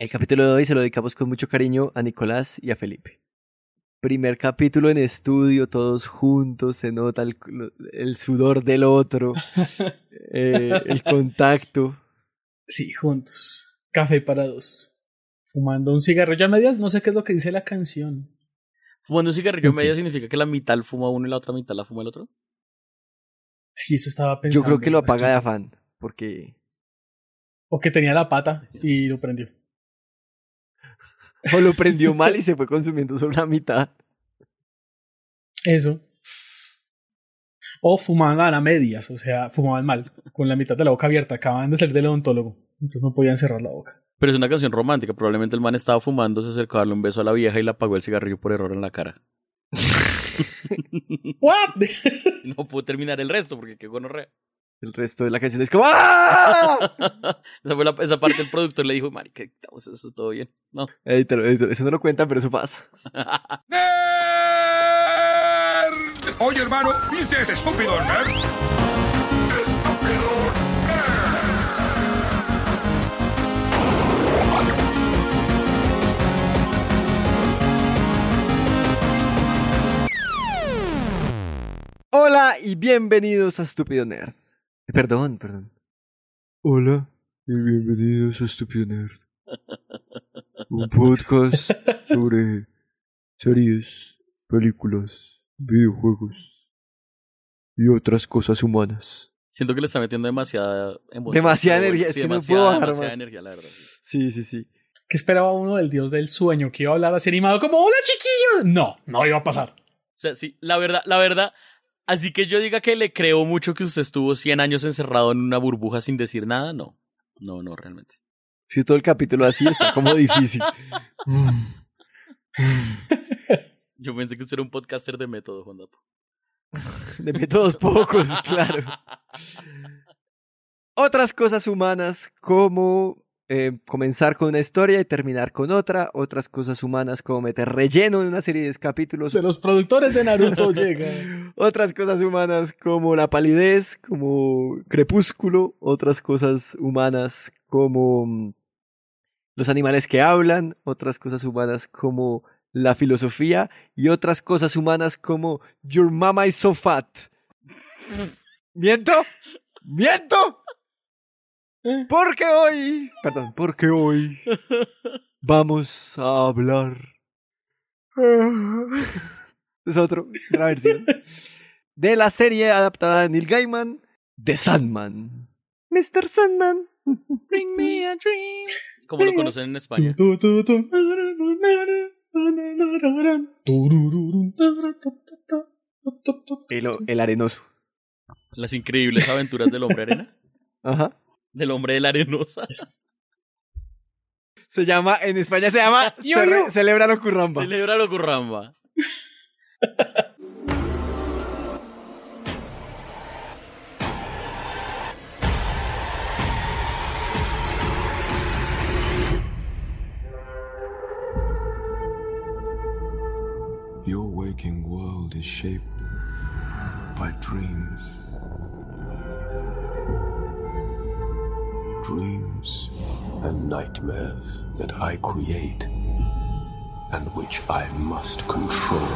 El capítulo de hoy se lo dedicamos con mucho cariño a Nicolás y a Felipe. Primer capítulo en estudio, todos juntos, se nota el, el sudor del otro, eh, el contacto. Sí, juntos. Café para dos. Fumando un cigarrillo a medias, no sé qué es lo que dice la canción. Fumando un cigarrillo a medias significa que la mitad fuma uno y la otra mitad la fuma el otro. Sí, eso estaba pensando. Yo creo que lo apaga de afán, porque... O que tenía la pata y lo prendió. O lo prendió mal y se fue consumiendo solo la mitad. Eso. O fumaban a medias, o sea, fumaban mal, con la mitad de la boca abierta. Acababan de salir del odontólogo, entonces no podían cerrar la boca. Pero es una canción romántica. Probablemente el man estaba fumando, se acercó a darle un beso a la vieja y le apagó el cigarrillo por error en la cara. ¿What? no pudo terminar el resto porque qué gonorrea. El resto de la canción es como ¡Ah! esa, fue la, esa parte el productor le dijo, marica, eso todo bien. No. Edítalo, edítalo. Eso no lo cuentan, pero eso pasa. Oye, hermano, ¿viste ese estúpido nerd? ¡Estúpido Hola y bienvenidos a Estúpido Nerd. Perdón, perdón. Hola y bienvenidos a Estúpido Nerd. Un podcast sobre series, películas, videojuegos y otras cosas humanas. Siento que le está metiendo demasiada emoción. Demasiada energía, sí, es que demasiada, no puedo bajar demasiada más. energía, la verdad. Sí, sí, sí. ¿Qué esperaba uno del dios del sueño? Que iba a hablar así animado como ¡Hola, chiquillos! No, no iba a pasar. O sea, sí, la verdad, la verdad, así que yo diga que le creo mucho que usted estuvo 100 años encerrado en una burbuja sin decir nada, no. No, no, realmente. Si todo el capítulo así está como difícil. Yo pensé que usted era un podcaster de método, Juan Dapo. De métodos pocos, claro. Otras cosas humanas como eh, comenzar con una historia y terminar con otra. Otras cosas humanas como meter relleno en una serie de capítulos. De los productores de Naruto llega. Otras cosas humanas como la palidez, como crepúsculo. Otras cosas humanas como mm, los animales que hablan. Otras cosas humanas como la filosofía. Y otras cosas humanas como Your mama is so fat. ¿Miento? ¿Miento? Porque hoy... Perdón, porque hoy vamos a hablar... Es otro, otra versión. De la serie adaptada de Neil Gaiman, The Sandman. Mr. Sandman. Bring me a dream. Como lo conocen en España. El, el arenoso. Las increíbles aventuras del hombre arena. Ajá. Del hombre de la arenosa. Se llama, en España se llama Cerre- Celebra lo Curramba. Celebra lo curramba. Your waking world is shaped by dreams. Dreams and nightmares that I create and which I must control.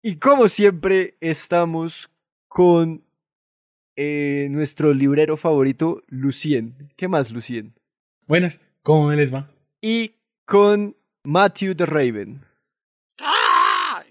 Y como siempre, estamos con eh, nuestro librero favorito, Lucien. ¿Qué más, Lucien? Buenas, ¿cómo me les va? Y con Matthew the Raven. ¡Ah!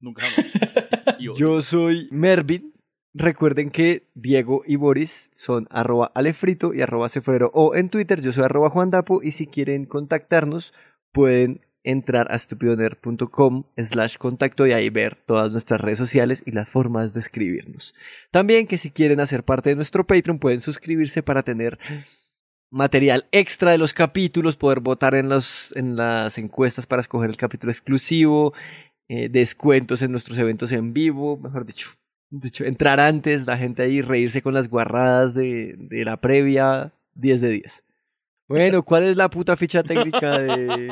Nunca jamás. Yo soy Mervin. Recuerden que Diego y Boris son arroba alefrito y arroba cefrero o en Twitter yo soy arroba juandapo y si quieren contactarnos pueden entrar a estupidonerd.com slash contacto y ahí ver todas nuestras redes sociales y las formas de escribirnos. También que si quieren hacer parte de nuestro Patreon pueden suscribirse para tener material extra de los capítulos, poder votar en, los, en las encuestas para escoger el capítulo exclusivo, eh, descuentos en nuestros eventos en vivo, mejor dicho. De hecho, entrar antes, la gente ahí, reírse con las guarradas de, de la previa, 10 de 10. Bueno, ¿cuál es la puta ficha técnica de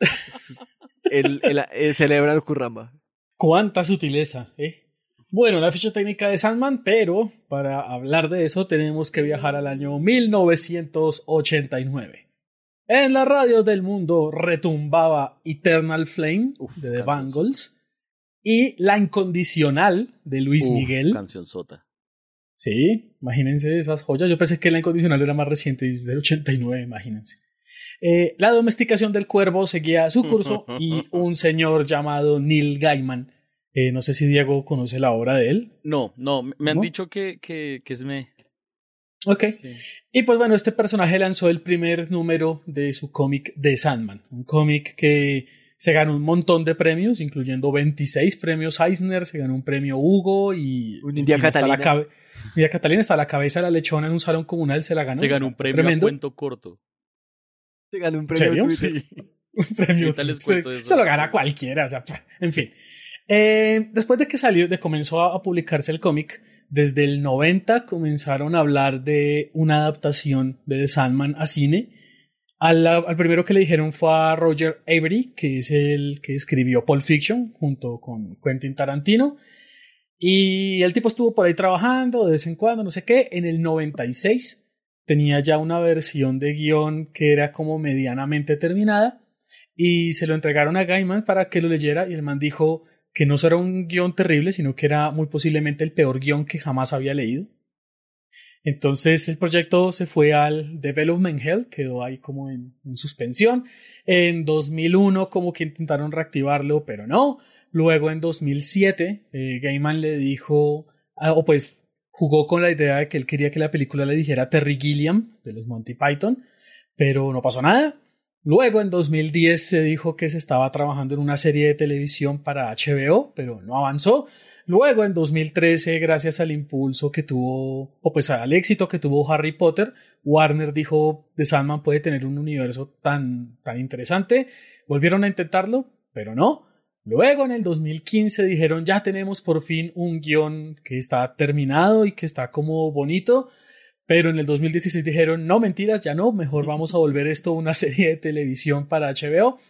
el, el, el celebra el Kurramba? Cuánta sutileza, ¿eh? Bueno, la ficha técnica de Sandman, pero para hablar de eso tenemos que viajar al año 1989. En las radios del mundo retumbaba Eternal Flame Uf, de The Bangles y La Incondicional de Luis Uf, Miguel. Canción sota. Sí, imagínense esas joyas. Yo pensé que La Incondicional era más reciente, y del 89, imagínense. Eh, la domesticación del cuervo seguía su curso y un señor llamado Neil Gaiman, eh, no sé si Diego conoce la obra de él. No, no, me han ¿No? dicho que, que, que es me. Ok. Sí. Y pues bueno, este personaje lanzó el primer número de su cómic de Sandman, un cómic que se ganó un montón de premios, incluyendo 26 premios Eisner, se ganó un premio Hugo y... Un India fin, hasta la Catalina. India Catalina hasta la cabeza de la lechona en un salón comunal se la ganó. Se ganó un premio tremendo. a cuento corto. Se ganó un premio en ¿Serio? Twitter. Un premio. Les se, eso. se lo gana cualquiera. o sea, pff, en fin. Eh, después de que salió, de comenzó a, a publicarse el cómic, desde el 90 comenzaron a hablar de una adaptación de The Sandman a cine. Al, al primero que le dijeron fue a Roger Avery, que es el que escribió Pulp Fiction junto con Quentin Tarantino. Y el tipo estuvo por ahí trabajando de vez en cuando, no sé qué. En el 96 tenía ya una versión de guion que era como medianamente terminada y se lo entregaron a Gaiman para que lo leyera y el man dijo que no solo era un guion terrible, sino que era muy posiblemente el peor guion que jamás había leído. Entonces el proyecto se fue al Development Hell, quedó ahí como en, en suspensión. En 2001 como que intentaron reactivarlo, pero no. Luego en 2007 eh, Gaiman le dijo, ah, o pues jugó con la idea de que él quería que la película le dijera Terry Gilliam de los Monty Python, pero no pasó nada. Luego en 2010 se dijo que se estaba trabajando en una serie de televisión para HBO, pero no avanzó. Luego en 2013, gracias al impulso que tuvo, o pues al éxito que tuvo Harry Potter, Warner dijo The Sandman puede tener un universo tan, tan interesante. Volvieron a intentarlo, pero no. Luego en el 2015 dijeron ya tenemos por fin un guion que está terminado y que está como bonito. Pero en el 2016 dijeron, no, mentiras, ya no, mejor vamos a volver esto una serie de televisión para HBO.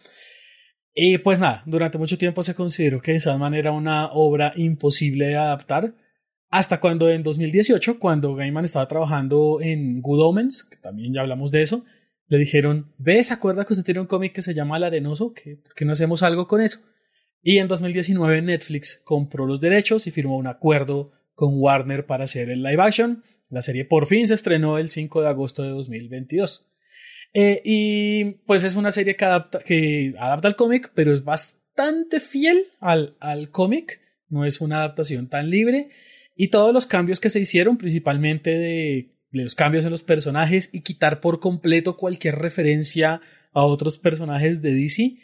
Y pues nada, durante mucho tiempo se consideró que Sandman era una obra imposible de adaptar, hasta cuando en 2018, cuando Gaiman estaba trabajando en Good Omens, que también ya hablamos de eso, le dijeron, ve, ¿se acuerda que usted tiene un cómic que se llama El Arenoso? ¿Que, ¿Por qué no hacemos algo con eso? Y en 2019 Netflix compró los derechos y firmó un acuerdo con Warner para hacer el live action. La serie por fin se estrenó el 5 de agosto de 2022. Eh, y pues es una serie que adapta, que adapta al cómic, pero es bastante fiel al, al cómic. No es una adaptación tan libre. Y todos los cambios que se hicieron, principalmente de, los cambios en los personajes y quitar por completo cualquier referencia a otros personajes de DC,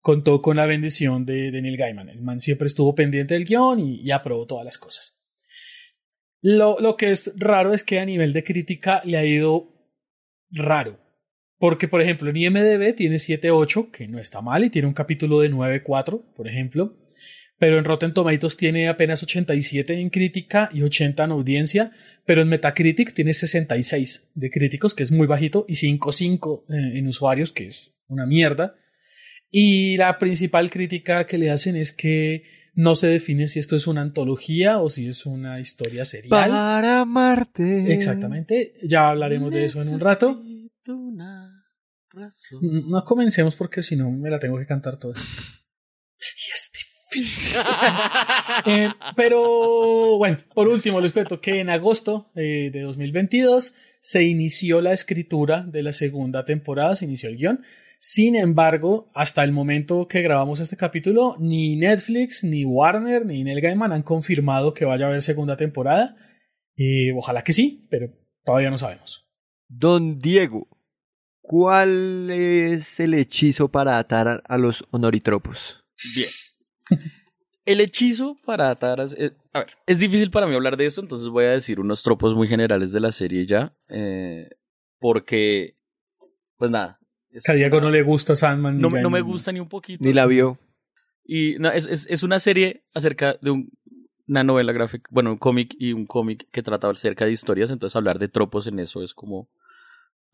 contó con la bendición de, de Neil Gaiman. El man siempre estuvo pendiente del guion y, y aprobó todas las cosas. Lo, lo que es raro es que a nivel de crítica le ha ido raro. Porque, por ejemplo, en IMDB tiene 7.8, que no está mal, y tiene un capítulo de 9.4, por ejemplo. Pero en Rotten Tomatoes tiene apenas 87 en crítica y 80 en audiencia. Pero en Metacritic tiene 66 de críticos, que es muy bajito, y 5.5 eh, en usuarios, que es una mierda. Y la principal crítica que le hacen es que no se define si esto es una antología o si es una historia serial. Para amarte. Exactamente, ya hablaremos de eso en un rato. Una razón. No comencemos porque si no me la tengo que cantar toda. Y es Eh, pero bueno, por último les cuento que en agosto eh, de 2022 se inició la escritura de la segunda temporada, se inició el guion. Sin embargo, hasta el momento que grabamos este capítulo, ni Netflix, ni Warner, ni Neil Gaiman han confirmado que vaya a haber segunda temporada. Y ojalá que sí, pero todavía no sabemos. Don Diego, ¿cuál es el hechizo para atar a los honoritropos? Bien. El hechizo para atar a... eh, a ver, es difícil para mí hablar de esto, entonces voy a decir unos tropos muy generales de la serie ya. eh, porque, pues nada. a Diego no le gusta Sandman. ni no, me- no me gusta ni un poquito. Ni la vio. Y no, es, es, es una serie acerca de un- una novela gráfica, bueno, un cómic y un cómic que trata acerca de historias, entonces hablar de tropos en eso es como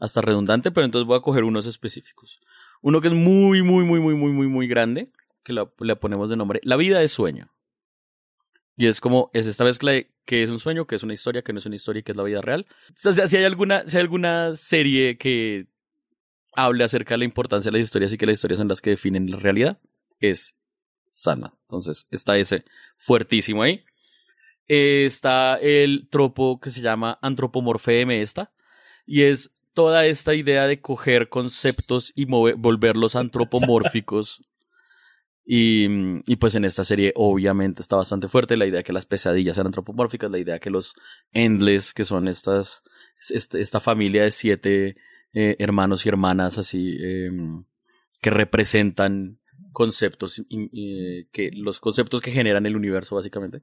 hasta redundante, pero entonces voy a coger unos específicos. Uno que es muy, muy, muy, muy, muy, muy, muy grande, que la- ponemos de nombre La vida es sueño. Y es como, es esta mezcla de que es un sueño, que es una historia, que no es una historia que es la vida real. Si hay alguna, si hay alguna serie que hable acerca de la importancia de las historias y que las historias son las que definen la realidad, es sana. Entonces, está ese fuertísimo ahí. Eh, está el tropo que se llama antropomorfeme esta, y es toda esta idea de coger conceptos y move- volverlos antropomórficos. Y, y pues en esta serie obviamente está bastante fuerte la idea de que las pesadillas eran antropomórficas, la idea que los Endless, que son estas, este- esta familia de siete eh, hermanos y hermanas así, em, que representan conceptos, y, que los conceptos que generan el universo básicamente.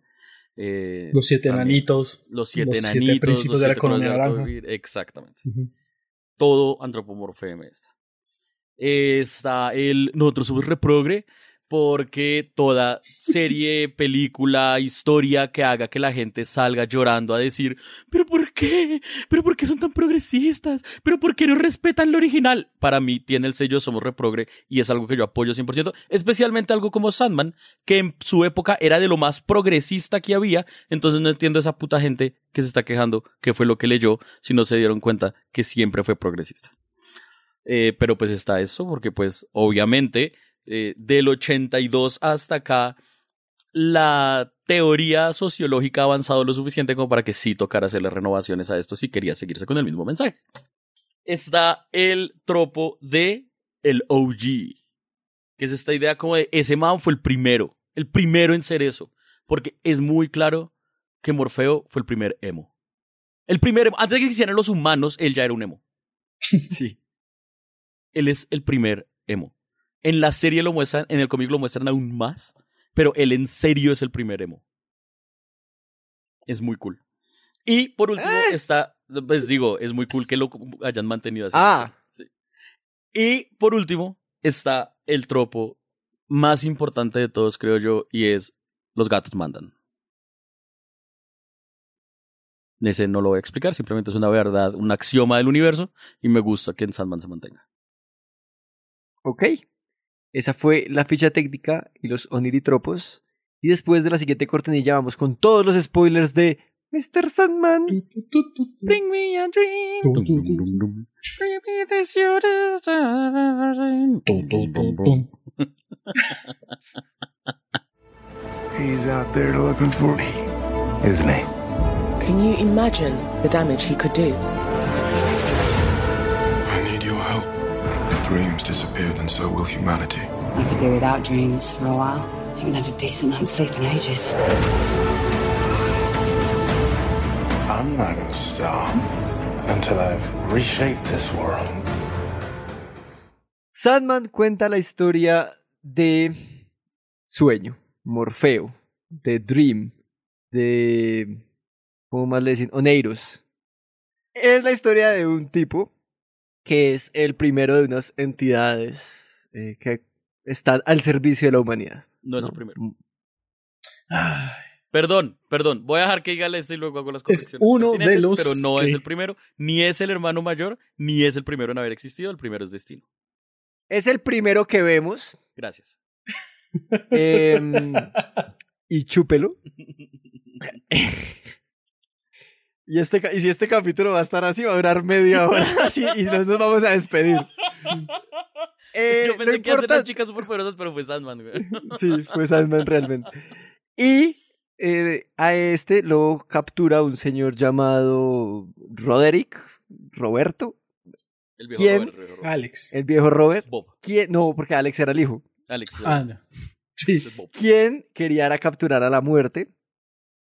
Eh, Los siete enanitos. Los siete los siete enanitos. principios los de la siete del naranja. Exactamente. Todo antropomorfeme está. Está el. Nosotros somos reprogre porque toda serie, película, historia que haga que la gente salga llorando a decir, pero ¿por qué? ¿Pero por qué son tan progresistas? ¿Pero por qué no respetan lo original? Para mí tiene el sello Somos Reprogre y es algo que yo apoyo 100%, especialmente algo como Sandman, que en su época era de lo más progresista que había, entonces no entiendo esa puta gente que se está quejando que fue lo que leyó si no se dieron cuenta que siempre fue progresista. Eh, pero pues está eso, porque pues obviamente eh, del 82 hasta acá la teoría sociológica ha avanzado lo suficiente como para que sí tocara hacerle renovaciones a esto si quería seguirse con el mismo mensaje. Está el tropo de el OG, que es esta idea como de ese man fue el primero, el primero en ser eso, porque es muy claro que Morfeo fue el primer emo. El primer emo, antes de que existieran los humanos, él ya era un emo. Sí. Él es el primer emo. En la serie lo muestran, en el cómic lo muestran aún más, pero él en serio es el primer emo. Es muy cool. Y por último Eh. está, pues digo, es muy cool que lo hayan mantenido así. Ah. Sí. Y por último está el tropo más importante de todos, creo yo, y es los gatos mandan. Ese no lo voy a explicar, simplemente es una verdad, un axioma del universo, y me gusta que en Sandman se mantenga. Ok. Esa fue la ficha técnica y los oniritropos. Y después de la siguiente cortinilla vamos con todos los spoilers de Mr. Sandman. Bring me a dream. Bring me the sweetest. He's out there looking for me, isn't he? Can you imagine the damage he could do? Dreams disappear, then so will humanity. I could do without dreams for a while. I haven't had a decent night's sleep in ages. I'm not gonna stop until I've reshaped this world. Sandman cuenta la historia de Sueño, Morfeo, de Dream, de... ¿Cómo más le dicen? Oneiros. Es la historia de un tipo que es el primero de unas entidades eh, que están al servicio de la humanidad. No es el primero. Mm, Ay, Perdón, perdón. Voy a dejar que diga y luego hago las Es correcciones. uno de los Pero no que- es el primero, ni es el hermano mayor, ni es el primero en haber existido. El primero es Destino. Es el primero que vemos. Gracias. em, y chúpelo. Y, este, y si este capítulo va a estar así, va a durar media hora así, y no nos vamos a despedir. Eh, Yo lo pensé que iba a ser importan- las chicas superpoderosas, pero fue Sandman, güey. Sí, fue Sandman realmente. Y eh, a este lo captura un señor llamado Roderick, Roberto, El viejo ¿Quién? Robert, el viejo Robert. Alex. el viejo Robert. Bob. ¿Quién? No, porque Alex era el hijo. Alex. Ah, no. Sí. quien quería era capturar a la muerte,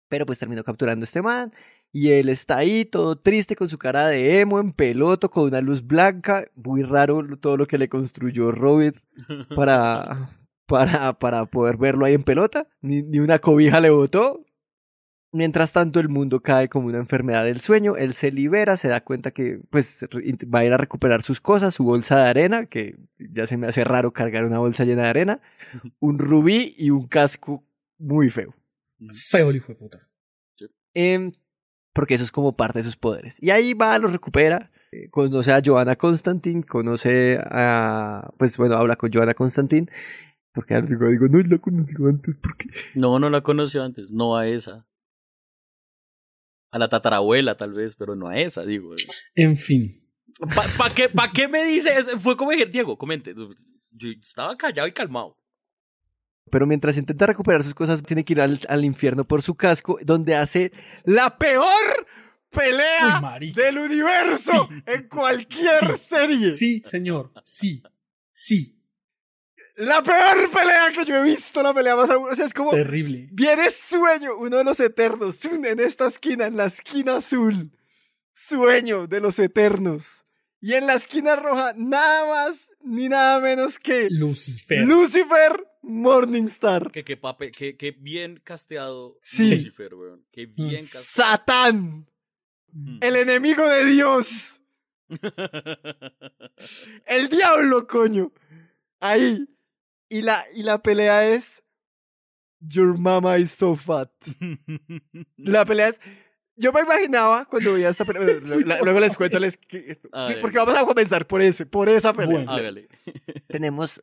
pero pues terminó capturando a este man. Y él está ahí todo triste con su cara de emo en peloto, con una luz blanca. Muy raro todo lo que le construyó Robert para, para, para poder verlo ahí en pelota. Ni, ni una cobija le botó. Mientras tanto, el mundo cae como una enfermedad del sueño. Él se libera, se da cuenta que pues va a ir a recuperar sus cosas, su bolsa de arena, que ya se me hace raro cargar una bolsa llena de arena, un rubí y un casco muy feo. Feo el hijo de puta. Em, porque eso es como parte de sus poderes. Y ahí va, los recupera. eh, Conoce a Joanna Constantine, conoce a. Pues bueno, habla con Joanna Constantine. Porque ahora digo, digo, no la conocí antes, porque. No, no la conoció antes. No a esa. A la tatarabuela, tal vez, pero no a esa, digo. En fin. ¿Para pa qué, pa qué me dice? eso? Fue como dije, Diego, comente. Yo estaba callado y calmado. Pero mientras intenta recuperar sus cosas, tiene que ir al, al infierno por su casco, donde hace la peor pelea Uy, del universo Sí. en cualquier Sí. serie. Sí, señor. Sí. Sí. La peor pelea que yo he visto, la pelea más aburrida. O sea, es como. Terrible. Viene Sueño, uno de los eternos, en esta esquina, en la esquina azul. Sueño de los eternos. Y en la esquina roja, nada más ni nada menos que Lucifer. Lucifer Morningstar. Que, que, pape, que, que bien casteado Sí. Lucifer, weón. Que bien casteado. Satán, Mm. el enemigo de Dios. El diablo, coño. Ahí. Y la, y la pelea es. Your mama is so fat. La pelea es. Yo me imaginaba cuando veía esta pelea. la- luego les cuento. les- que- porque vamos a comenzar por ese, por esa pelea. Bueno. Tenemos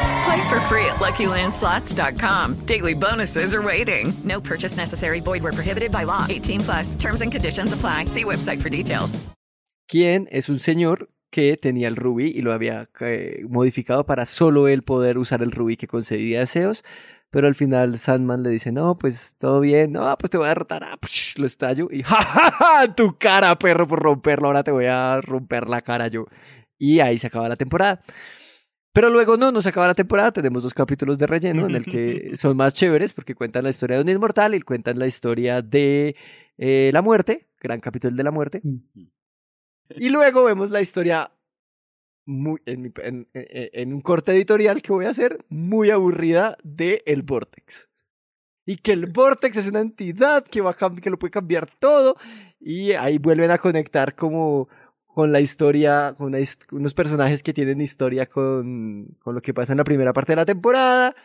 Play for free at LuckyLandSlots.com. Daily bonuses are waiting. No purchase necessary. Void prohibited by law. 18 plus. Terms and conditions apply. See website for details. Quien es un señor que tenía el rubí y lo había eh, modificado para solo él poder usar el rubí que concedía deseos. Pero al final Sandman le dice, no, pues todo bien, no, pues te voy a derrotar, ah, lo estallo y ¡ja, ja, ja! Tu cara, perro, por romperlo, ahora te voy a romper la cara yo. Y ahí se acaba la temporada. Pero luego no, no se acaba la temporada, tenemos dos capítulos de relleno en el que son más chéveres porque cuentan la historia de un inmortal y cuentan la historia de eh, la muerte, gran capítulo de la muerte. Y luego vemos la historia muy, en, en- en- un corte editorial que voy a hacer, muy aburrida de El Vortex. Y que el Vortex es una entidad que, va a que lo puede cambiar todo. Y ahí vuelven a conectar como con la historia, con una unos personajes que tienen historia con, con lo que pasa en la primera parte de la temporada.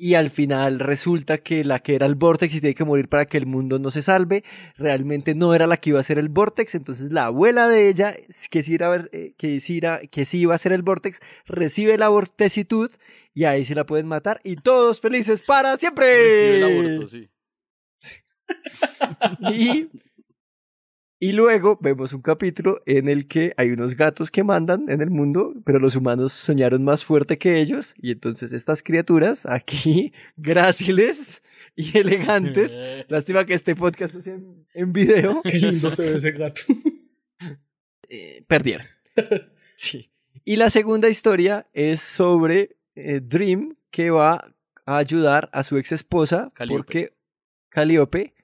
Y al final resulta que la que era el Vortex y tiene que morir para que el mundo no se salve, realmente no era la que iba a ser el Vortex. Entonces la abuela de ella, que sí, iba a ver- eh, que sí, era- que sí iba a ser el Vortex, recibe la vortecitud y ahí sí la pueden matar. Y todos felices para siempre. Recibe el aborto, sí. Y, y luego vemos un capítulo en el que hay unos gatos que mandan en el mundo, pero los humanos soñaron más fuerte que ellos. Y entonces estas criaturas aquí, gráciles y elegantes. Lástima que este podcast en, en video. Qué lindo se ve ese gato. eh, perdieron. Sí. Y la segunda historia es sobre eh, Dream que va a ayudar a su ex esposa Calliope. porque Calíope,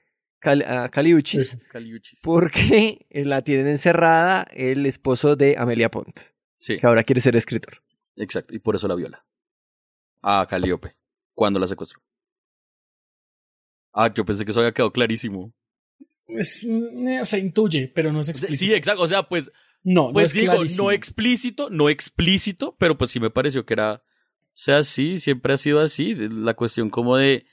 Cal- a Caliuchis, Caliuchis. porque la tienen encerrada el esposo de Amelia Pont, Sí, que ahora quiere ser escritor. exacto. Y por eso la viola. A Calíope. Cuando la secuestró. Ah, yo pensé que eso había quedado clarísimo. Es- mm, se intuye, pero no es explícito. Sí, exacto. O sea, pues, No, no pues es digo, clarísimo. no explícito, no explícito, pero pues sí me pareció que era, o sea, sí, siempre ha sido así. La cuestión como de,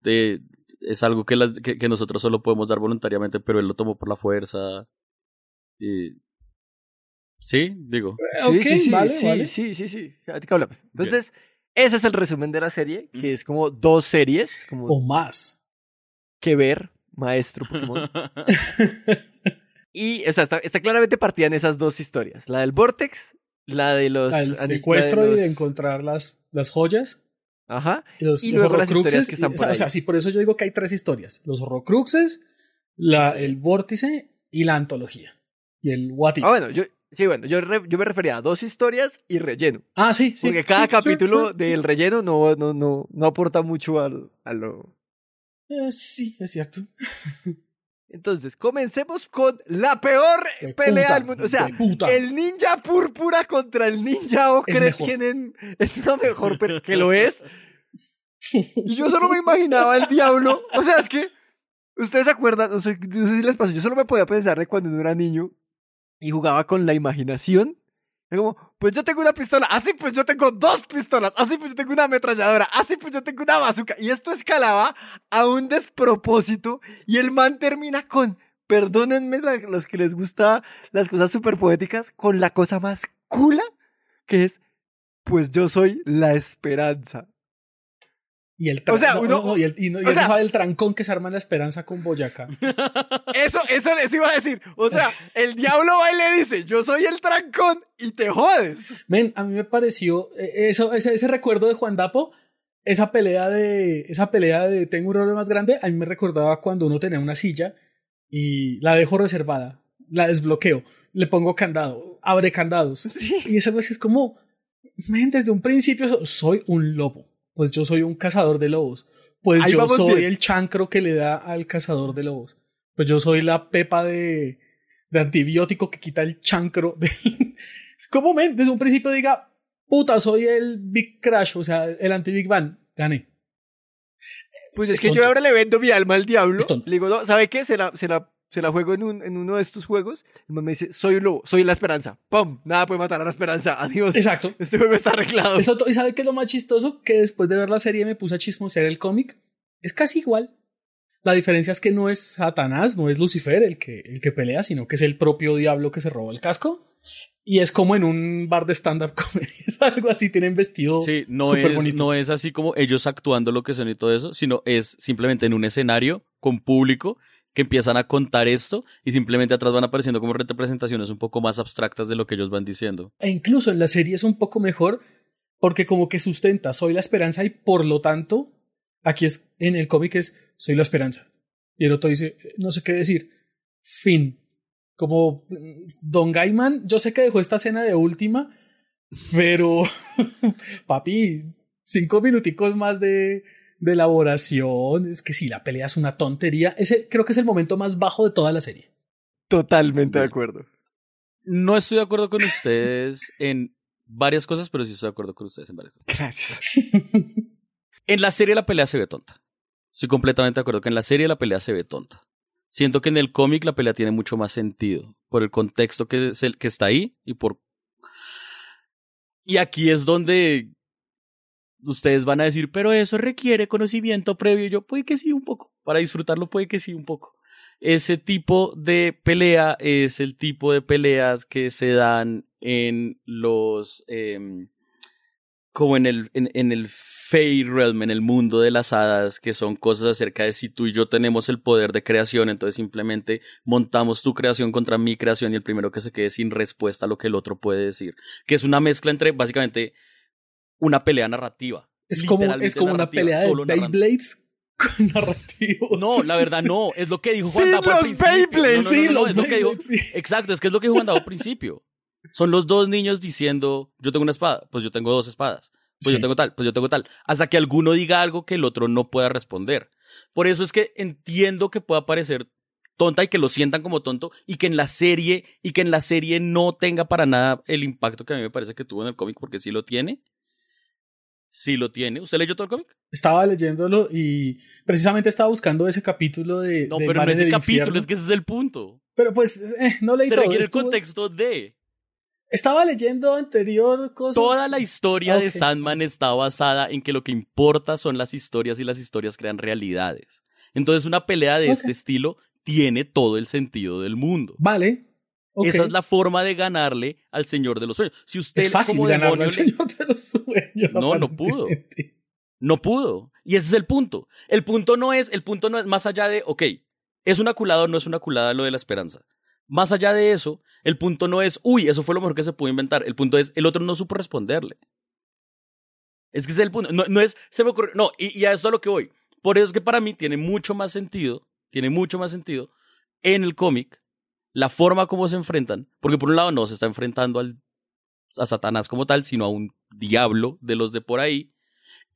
de es algo que, las- que, que nosotros solo podemos dar voluntariamente, pero él lo tomó por la fuerza. Y, sí, digo. Sí, Ok, sí, sí, vale, sí, vale. sí, sí, sí. Ahorita hablamos. Entonces, ese es el resumen de la serie, que es como dos series, como O más. que ver, maestro Pokémon. y, o sea, está, está claramente partida en esas dos historias. La del Vortex, la de los... El ani- secuestro la de y de encontrar las, las joyas. Ajá. Y, los, Y los luego las historias que están por o sea, O sea, ahí. sí, por eso yo digo que hay tres historias. Los horrocruxes, la, el vórtice y la antología. Y el what if. Ah, bueno, yo... Sí, bueno, yo, re- yo me refería a dos historias y relleno. Ah, sí, sí. Porque cada sí, sí, capítulo sí. del relleno no, no, no, no aporta mucho al- a lo... Eh, sí, es cierto. Entonces, comencemos con la peor De pelea puta, del mundo. O sea, el ninja púrpura contra el ninja ocre mejor. tienen. Es una mejor, pero que lo es. Y yo solo me imaginaba al diablo. O sea, es que. Ustedes se acuerdan, no sé, no sé si les pasó. Yo solo me podía pensar de cuando uno era niño y jugaba con la imaginación. Era como, pues yo tengo una pistola, así pues yo tengo dos pistolas, así pues yo tengo una ametralladora, así pues yo tengo una bazooka. Y esto escalaba a un despropósito y el man termina con, perdónenme la- los que les gusta las cosas súper poéticas, con la cosa más cula, que es, pues yo soy la esperanza. Y el, O sea, no, uno- no, no, y el, y no- y o sea- el trancón que se arma en la esperanza con Boyacá. Eso, eso les iba a decir. O sea, el diablo va y le dice, yo soy el trancón y te jodes. Men, a mí me pareció eh, eso, ese, ese recuerdo de Juan Dapo, esa pelea de esa pelea de tengo un rol más grande, a mí me recordaba cuando uno tenía una silla y la dejo reservada, la desbloqueo, le pongo candado, abre candados. Y esa vez es como, men, desde un principio so- soy un lobo, pues yo soy un cazador de lobos, pues Ahí yo soy bien. el chancro que le da al cazador de lobos, pues yo soy la pepa de, de antibiótico que quita el chancro del... Es como, men, desde un principio diga, puta, soy el Big Crash, o sea, el anti-Big Bang, gané. Pues es, Es que tonto. yo ahora le vendo mi alma al diablo. Le digo, no, ¿sabe qué? Se la, se la, se la juego en, un, en uno de estos juegos. El man me dice, soy un lobo, soy la esperanza. ¡Pum! Nada puede matar a la esperanza. Adiós. Exacto. Este juego está arreglado. Eso ¿Y sabe qué es lo más chistoso? Que después de ver la serie me puse a chismosear el cómic. Es casi igual. La diferencia es que no es Satanás, no es Lucifer el que, el que pelea, sino que es el propio diablo que se robó el casco. Y es como en un bar de stand-up comedy. Es algo así, tienen vestido Sí, no súper es, bonito. no es así como ellos actuando lo que son y todo eso, sino es simplemente en un escenario con público que empiezan a contar esto y simplemente atrás van apareciendo como representaciones un poco más abstractas de lo que ellos van diciendo. E incluso en la serie es un poco mejor porque como que sustenta, soy la esperanza y por lo tanto, aquí es en el cómic es, soy la esperanza. Y el otro dice, no sé qué decir. Fin. Como mm, Don Gaiman, yo sé que dejó esta escena de última, pero papi, cinco minuticos más de, de elaboración. Es que sí, la pelea es una tontería. Ese creo que es el momento más bajo de toda la serie. Totalmente de acuerdo. No estoy de acuerdo con ustedes en varias cosas, pero sí estoy de acuerdo con ustedes en varias cosas. Gracias. En la serie la pelea se ve tonta. Estoy completamente de acuerdo que en la serie la pelea se ve tonta. Siento que en el cómic la pelea tiene mucho más sentido por el contexto que, es el, que está ahí y por... Y aquí es donde ustedes van a decir, pero eso requiere conocimiento previo. Yo, puede que sí, un poco. Para disfrutarlo, puede que sí, un poco. Ese tipo de pelea es el tipo de peleas que se dan en los... em, como en el, en, en el Realm, en el mundo de las hadas, que son cosas acerca de si tú y yo tenemos el poder de creación, entonces simplemente montamos tu creación contra mi creación y el primero que se quede sin respuesta a lo que el otro puede decir. Que es una mezcla entre básicamente una pelea narrativa. Es como, es como una pelea de. Beyblades con narrativos. No, la verdad no, es lo que dijo Juan Sí, al los principio. Beyblades, No, no, no, sí, los es lo que dijo. Sí. Exacto, es que es lo que dijo Juan Dapo al principio. Son los dos niños diciendo, yo tengo una espada, pues yo tengo dos espadas. Pues Sí. yo tengo tal, pues yo tengo tal. Hasta que alguno diga algo que el otro no pueda responder. Por eso es que entiendo que pueda parecer tonta y que lo sientan como tonto y que en la serie y que en la serie no tenga para nada el impacto que a mí me parece que tuvo en el cómic porque sí lo tiene. Sí lo tiene. ¿Usted leyó todo el cómic? Estaba leyéndolo y precisamente estaba buscando ese capítulo de No, de pero no ese capítulo, Infierno. es que ese es el punto. Pero pues eh, no leí Se todo. requiere el contexto de Estaba leyendo anterior cosas. Toda la historia Ah, de. Sandman está basada en que lo que importa son las historias y las historias crean realidades. Entonces una pelea de este estilo tiene todo el sentido del mundo. Vale. Esa es la forma de ganarle al Señor de los Sueños. Si usted Es fácil como ganarle demonio al Señor de los Sueños. No, no pudo. No pudo. Y ese es el punto. El punto no es, el punto no es más allá de, ok, ¿es una culada o no es una culada lo de la esperanza? Más allá de eso, el punto no es, uy, eso fue lo mejor que se pudo inventar. El punto es, el otro no supo responderle. Es que ese es el punto. No, no es, se me ocurrió, no, y, y a eso es a lo que voy. Por eso es que para mí tiene mucho más sentido, tiene mucho más sentido en el cómic, la forma como se enfrentan, porque por un lado no se está enfrentando al, a Satanás como tal, sino a un diablo de los de por ahí,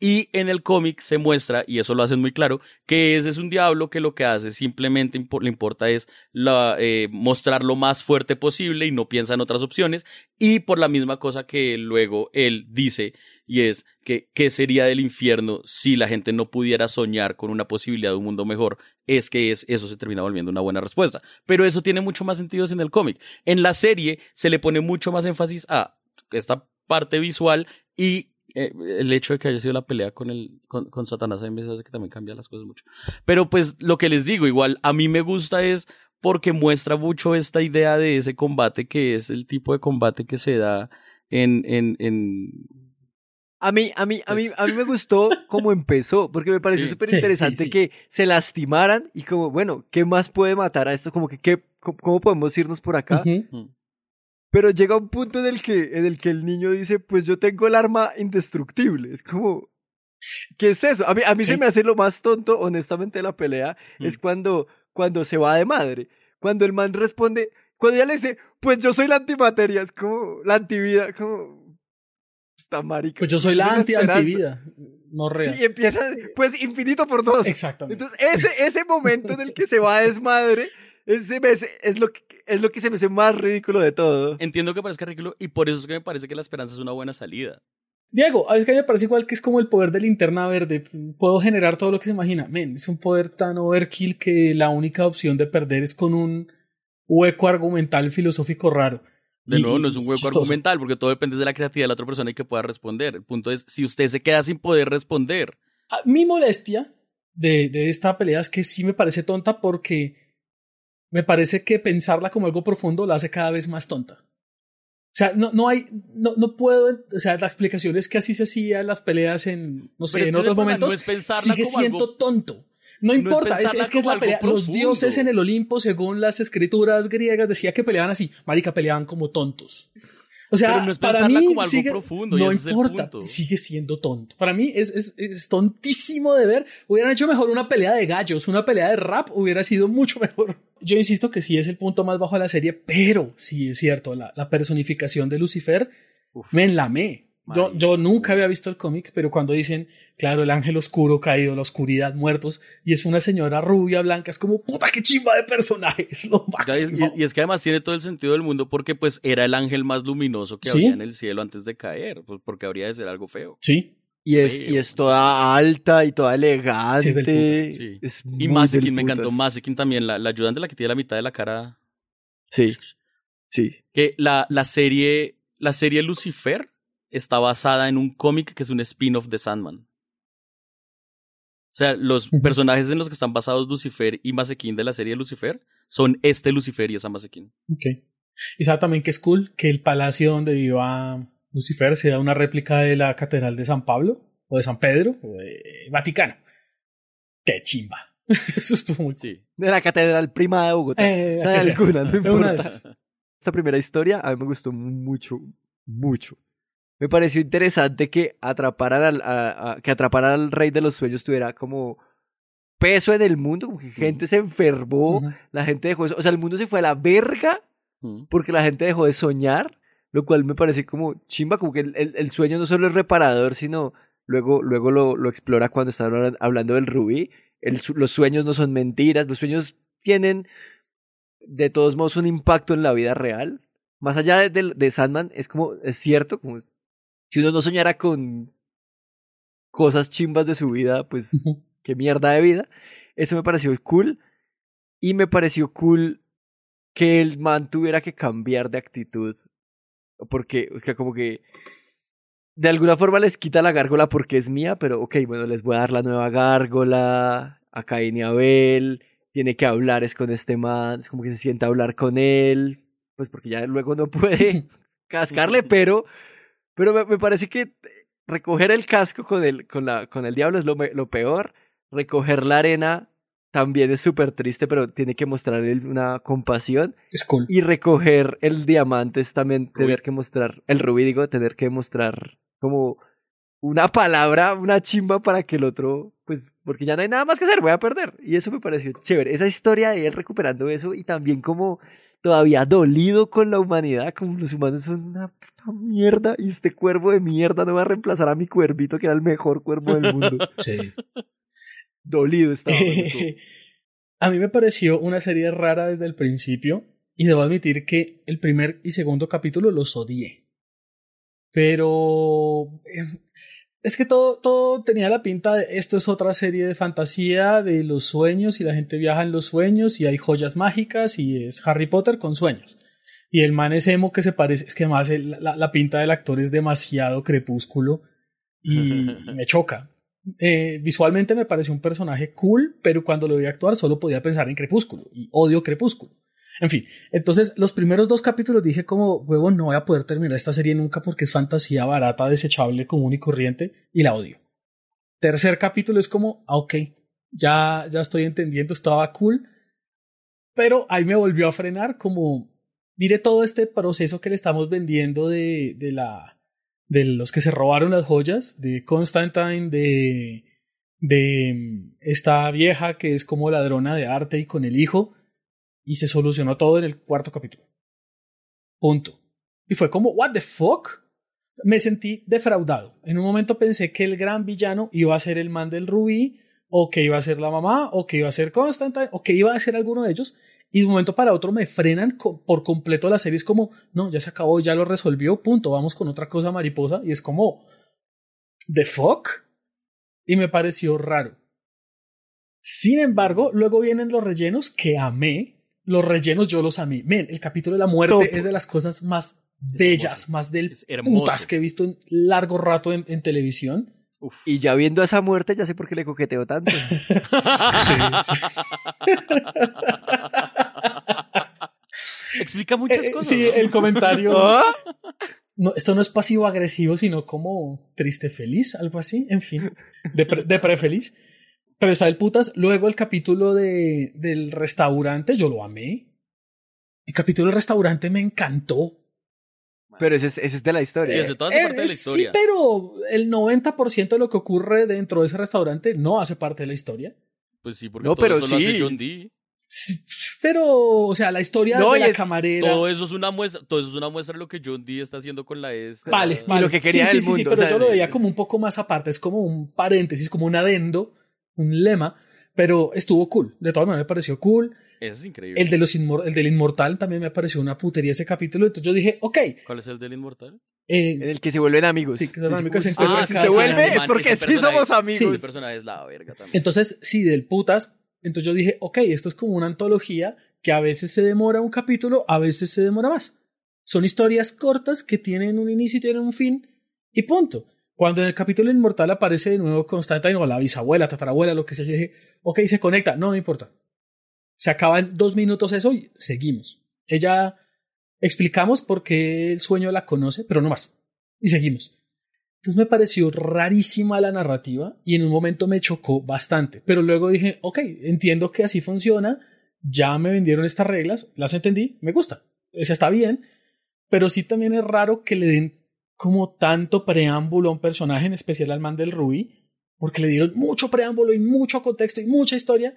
y en el cómic se muestra, y eso lo hacen muy claro, que ese es un diablo que lo que hace simplemente le importa es la, eh, mostrar lo más fuerte posible y no piensa en otras opciones. Y por la misma cosa que luego él dice, y es que qué sería del infierno si la gente no pudiera soñar con una posibilidad de un mundo mejor, es que es, eso se termina volviendo una buena respuesta. Pero eso tiene mucho más sentido en el cómic. En la serie se le pone mucho más énfasis a esta parte visual y eh, el hecho de que haya sido la pelea con el con, con Satanás a mí me hace que también cambia las cosas mucho. Pero pues lo que les digo, igual a mí me gusta es porque muestra mucho esta idea de ese combate que es el tipo de combate que se da en, en, en A mí, a mí, a mí, a mí me gustó cómo empezó, porque me pareció súper sí, interesante sí, sí. que se lastimaran y como, bueno, ¿qué más puede matar a esto? Como que, ¿qué, cómo, podemos irnos por acá? Ujú. Pero llega un punto en el que, en el que el niño dice, pues yo tengo el arma indestructible. Es como, ¿qué es eso? A mí, a mí se me hace lo más tonto, honestamente, de la pelea, es cuando, cuando se va de madre. Cuando el man responde, cuando ella le dice, pues yo soy la antimateria, es como, la antivida, como, está marica. Pues yo soy es la anti antivida. No real. Sí, y empieza, pues infinito por dos. Exactamente. Entonces, ese, ese momento en el que se va a desmadre, ese me hace- es, lo que, es lo que se me hace más ridículo de todo. entiendo que parezca ridículo y por eso es que me parece que la esperanza es una buena salida. Diego, a veces que a mí me parece igual que es como el poder de linterna verde. Puedo generar todo lo que se imagina. Men, es un poder tan overkill que la única opción de perder es con un hueco argumental filosófico raro. De nuevo, no es un hueco chistoso. argumental porque todo depende de la creatividad de la otra persona y que pueda responder. El punto es, si usted se queda sin poder responder, Ah, Mi molestia de, de esta pelea es que sí me parece tonta porque me parece que pensarla como algo profundo la hace cada vez más tonta. O sea, no, no hay, no, no puedo, o sea, la explicación es que así se hacían las peleas en, no sé, en otros momentos. no es pensarla sigue siendo algo- tonto. No importa, es, que es la. Los dioses en el Olimpo, según las escrituras griegas, decía que peleaban así. Marica, peleaban como tontos. O sea, Pero no es para mí como algo sigue- profundo, No importa, sigue siendo tonto. Para mí es, es, es tontísimo de ver. Hubieran hecho mejor una pelea de gallos, una pelea de rap hubiera sido mucho mejor. Yo insisto que sí es el punto más bajo de la serie, pero sí es cierto, la, la personificación de Lucifer me enlamé. Yo, yo nunca había visto el cómic, pero cuando dicen, claro, el ángel oscuro caído, la oscuridad, muertos, y es una señora rubia, blanca, es como, puta, qué chimba de personaje, es lo y, máximo. y- y es que además tiene todo el sentido del mundo porque pues era el ángel más luminoso que Sí. había en el cielo antes de caer, pues porque habría de ser algo feo. Sí. Y es, y es toda alta y toda elegante. Sí, es sí. Es Y Masekin, me encantó Masekin también, la, la ayudante la que tiene la mitad de la cara. Sí. Sí. Que la, la serie, la serie Lucifer está basada en un cómic que es un spin-off de Sandman. O sea, los personajes en los que están basados Lucifer y Masekin de la serie Lucifer son este Lucifer y esa Masekin. Ok. Y sabe también que es cool que el palacio donde viva Lucifer sea una réplica de la Catedral de San Pablo, o de San Pedro, o de Vaticano. ¡Qué chimba! Eso estuvo muy sí. De la Catedral Prima de Bogotá. Eh, O sea, que sea. alguna, no De una de importa. esas. Esta primera historia a mí me gustó mucho, mucho. Me pareció interesante que atraparan al, a- a- que atraparan al rey de los sueños tuviera como peso en el mundo, como que gente se enfermó, la gente dejó eso, o sea, el mundo se fue a la verga porque la gente dejó de soñar, lo cual me parece como chimba, como que el, el- el sueño no solo es reparador, sino luego, luego lo, lo explora cuando están hablan- hablando del rubí. El los sueños no son mentiras, los sueños tienen de todos modos un impacto en la vida real. Más allá de, de- de Sandman, es como, es cierto, como si uno no soñara con cosas chimbas de su vida, pues qué mierda de vida. Eso me pareció cool. Y me pareció cool que el man tuviera que cambiar de actitud. Porque, o sea, como que de alguna forma les quita la gárgola porque es mía, pero ok, bueno, les voy a dar la nueva gárgola a Caín y Abel. Tiene que hablar es con este man, es como que se sienta a hablar con él, pues porque ya luego no puede cascarle, pero, pero me, me parece que recoger el casco con el, con la, con el diablo es lo, lo peor. Recoger la arena también es súper triste, pero tiene que mostrar una compasión. Es cool. Y recoger el diamante es también tener que mostrar, el rubí digo, tener que mostrar como una palabra, una chimba para que el otro, pues, porque ya no hay nada más que hacer, voy a perder. Y eso me pareció chévere. Esa historia de él recuperando eso y también como todavía dolido con la humanidad, como los humanos son una puta mierda y este cuervo de mierda no va a reemplazar a mi cuervito que era el mejor cuervo del mundo. Sí. Dolido estaba. A mí me pareció una serie rara desde el principio y debo admitir que el primer y segundo capítulo los odié. Pero eh, es que todo, todo tenía la pinta de esto es otra serie de fantasía de los sueños y la gente viaja en los sueños y hay joyas mágicas y es Harry Potter con sueños. Y el man es emo que se parece, es que además el- la, la pinta del actor es demasiado crepúsculo y, y me choca. Eh, visualmente me pareció un personaje cool, pero cuando lo vi actuar solo podía pensar en Crepúsculo y odio Crepúsculo. En fin, entonces los primeros dos capítulos dije como, huevo, no voy a poder terminar esta serie nunca porque es fantasía barata, desechable, común y corriente y la odio. Tercer capítulo es como, ah, ok, ya, ya estoy entendiendo, estaba cool, pero ahí me volvió a frenar como, mire todo este proceso que le estamos vendiendo de, de la, de los que se robaron las joyas, de Constantine, de, de mm, esta vieja que es como ladrona de arte y con el hijo, y se solucionó todo en el cuarto capítulo. Punto. Y fue como, what the fuck? Me sentí defraudado. En un momento pensé que el gran villano iba a ser el man del rubí, o que iba a ser la mamá, o que iba a ser Constantine, o que iba a ser alguno de ellos, y de un momento para otro me frenan por completo la serie. Es como, no, ya se acabó, ya lo resolvió, punto, vamos con otra cosa mariposa. Y es como, ¿the fuck? Y me pareció raro. Sin embargo, luego vienen los rellenos que amé. Los rellenos yo los amé. Men, el capítulo de la muerte Top. es de las cosas más bellas, más del putas que he visto en largo rato en, en televisión. Y ya viendo esa muerte, ya sé por qué le coqueteo tanto. Explica muchas Eh, cosas. Sí, el comentario. ¿Ah? No, esto no es pasivo agresivo, sino como triste feliz, algo así. En fin, de, pre, de prefeliz. Pero está el putas. Luego el capítulo de, del restaurante, yo lo amé. El capítulo del restaurante me encantó. Pero ese es, ese es de la historia. Sí, hace Eh, parte de la sí, historia. pero el 90% de lo que ocurre dentro de ese restaurante no hace parte de la historia. Pues sí, porque No, todo pero eso lo hace sí. John Dee. Sí, Pero, o sea, la historia No, de y la es- camarera. Todo eso es una muestra, todo eso es una muestra de lo que John Dee está haciendo con la esta. Vale, Y vale. lo que quería sí, sí, del sí, sí, mundo, pero o sea, yo lo sí, veía es- como un poco más aparte, es como un paréntesis, como un adendo, un lema, pero estuvo cool. De todas maneras me pareció cool. Eso es increíble. El, de los inmor- el del inmortal también me pareció una putería ese capítulo. Entonces yo dije, ok. ¿Cuál es el del inmortal? eh, En el que se vuelven amigos. Sí, que son amigos, se Uy, encuentran si cada se vuelve es porque sí somos amigos. Ese personaje es la verga también. entonces, sí, del putas. Entonces yo dije, ok, esto es como una antología que a veces se demora un capítulo, a veces se demora más. Son historias cortas que tienen un inicio y tienen un fin, y punto. Cuando en el capítulo inmortal aparece de nuevo Constantine o la bisabuela, tatarabuela, lo que sea, yo dije, ok, se conecta. No, no importa. Se acaba en dos minutos eso y seguimos. Ella explicamos por qué el sueño la conoce, pero no más. Y seguimos. Entonces me pareció rarísima la narrativa y en un momento me chocó bastante. Pero luego dije, ok, entiendo que así funciona, ya me vendieron estas reglas, las entendí, me gusta. Eso está bien, pero sí también es raro que le den como tanto preámbulo a un personaje, en especial al man del Rubí, porque le dieron mucho preámbulo y mucho contexto y mucha historia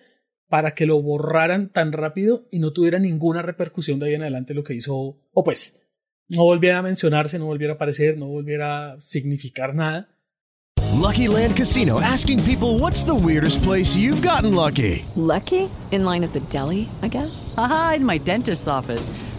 para que lo borraran tan rápido y no tuviera ninguna repercusión de ahí en adelante lo que hizo, o pues, no volviera a mencionarse, no volviera a aparecer, no volviera a significar nada. Lucky Land Casino asking people what's the weirdest place you've gotten lucky? Lucky? In line at the deli, I guess? Aha, in my dentist's office.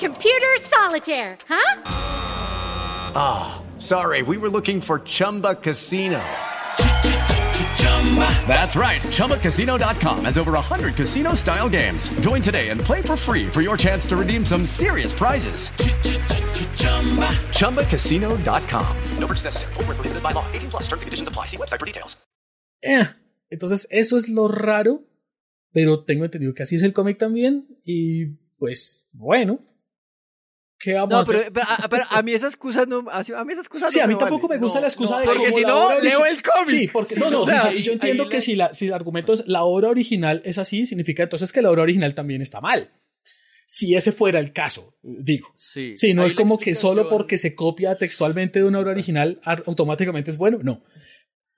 Computer solitaire, huh? Ah, oh, sorry. We were looking for Chumba Casino. That's right. ChumbaCasino.com has over 100 casino style games. Join today and play for free for your chance to redeem some serious prizes. ChumbaCasino.com. No purchase necessary. Full prohibited by law. 18 plus terms and conditions apply. See website for details. Eh, entonces, eso es lo raro, pero tengo entendido que así es el cómic también. Y pues, bueno. ¿Qué vamos no, a hacer? pero, pero, a, pero a mí esa excusa no. A mí esa excusa Sí, no a mí tampoco vale. me gusta No, la excusa no, de Porque si no, leo el cómic. Sí, porque, Sí, no, no, o sea, sí, y yo entiendo le- que si, la, si el argumento es la obra original es así, significa entonces que la obra original también está mal. Si ese fuera el caso, digo. Sí, Sí, no es como que solo porque se copia textualmente de una obra original automáticamente es bueno, no.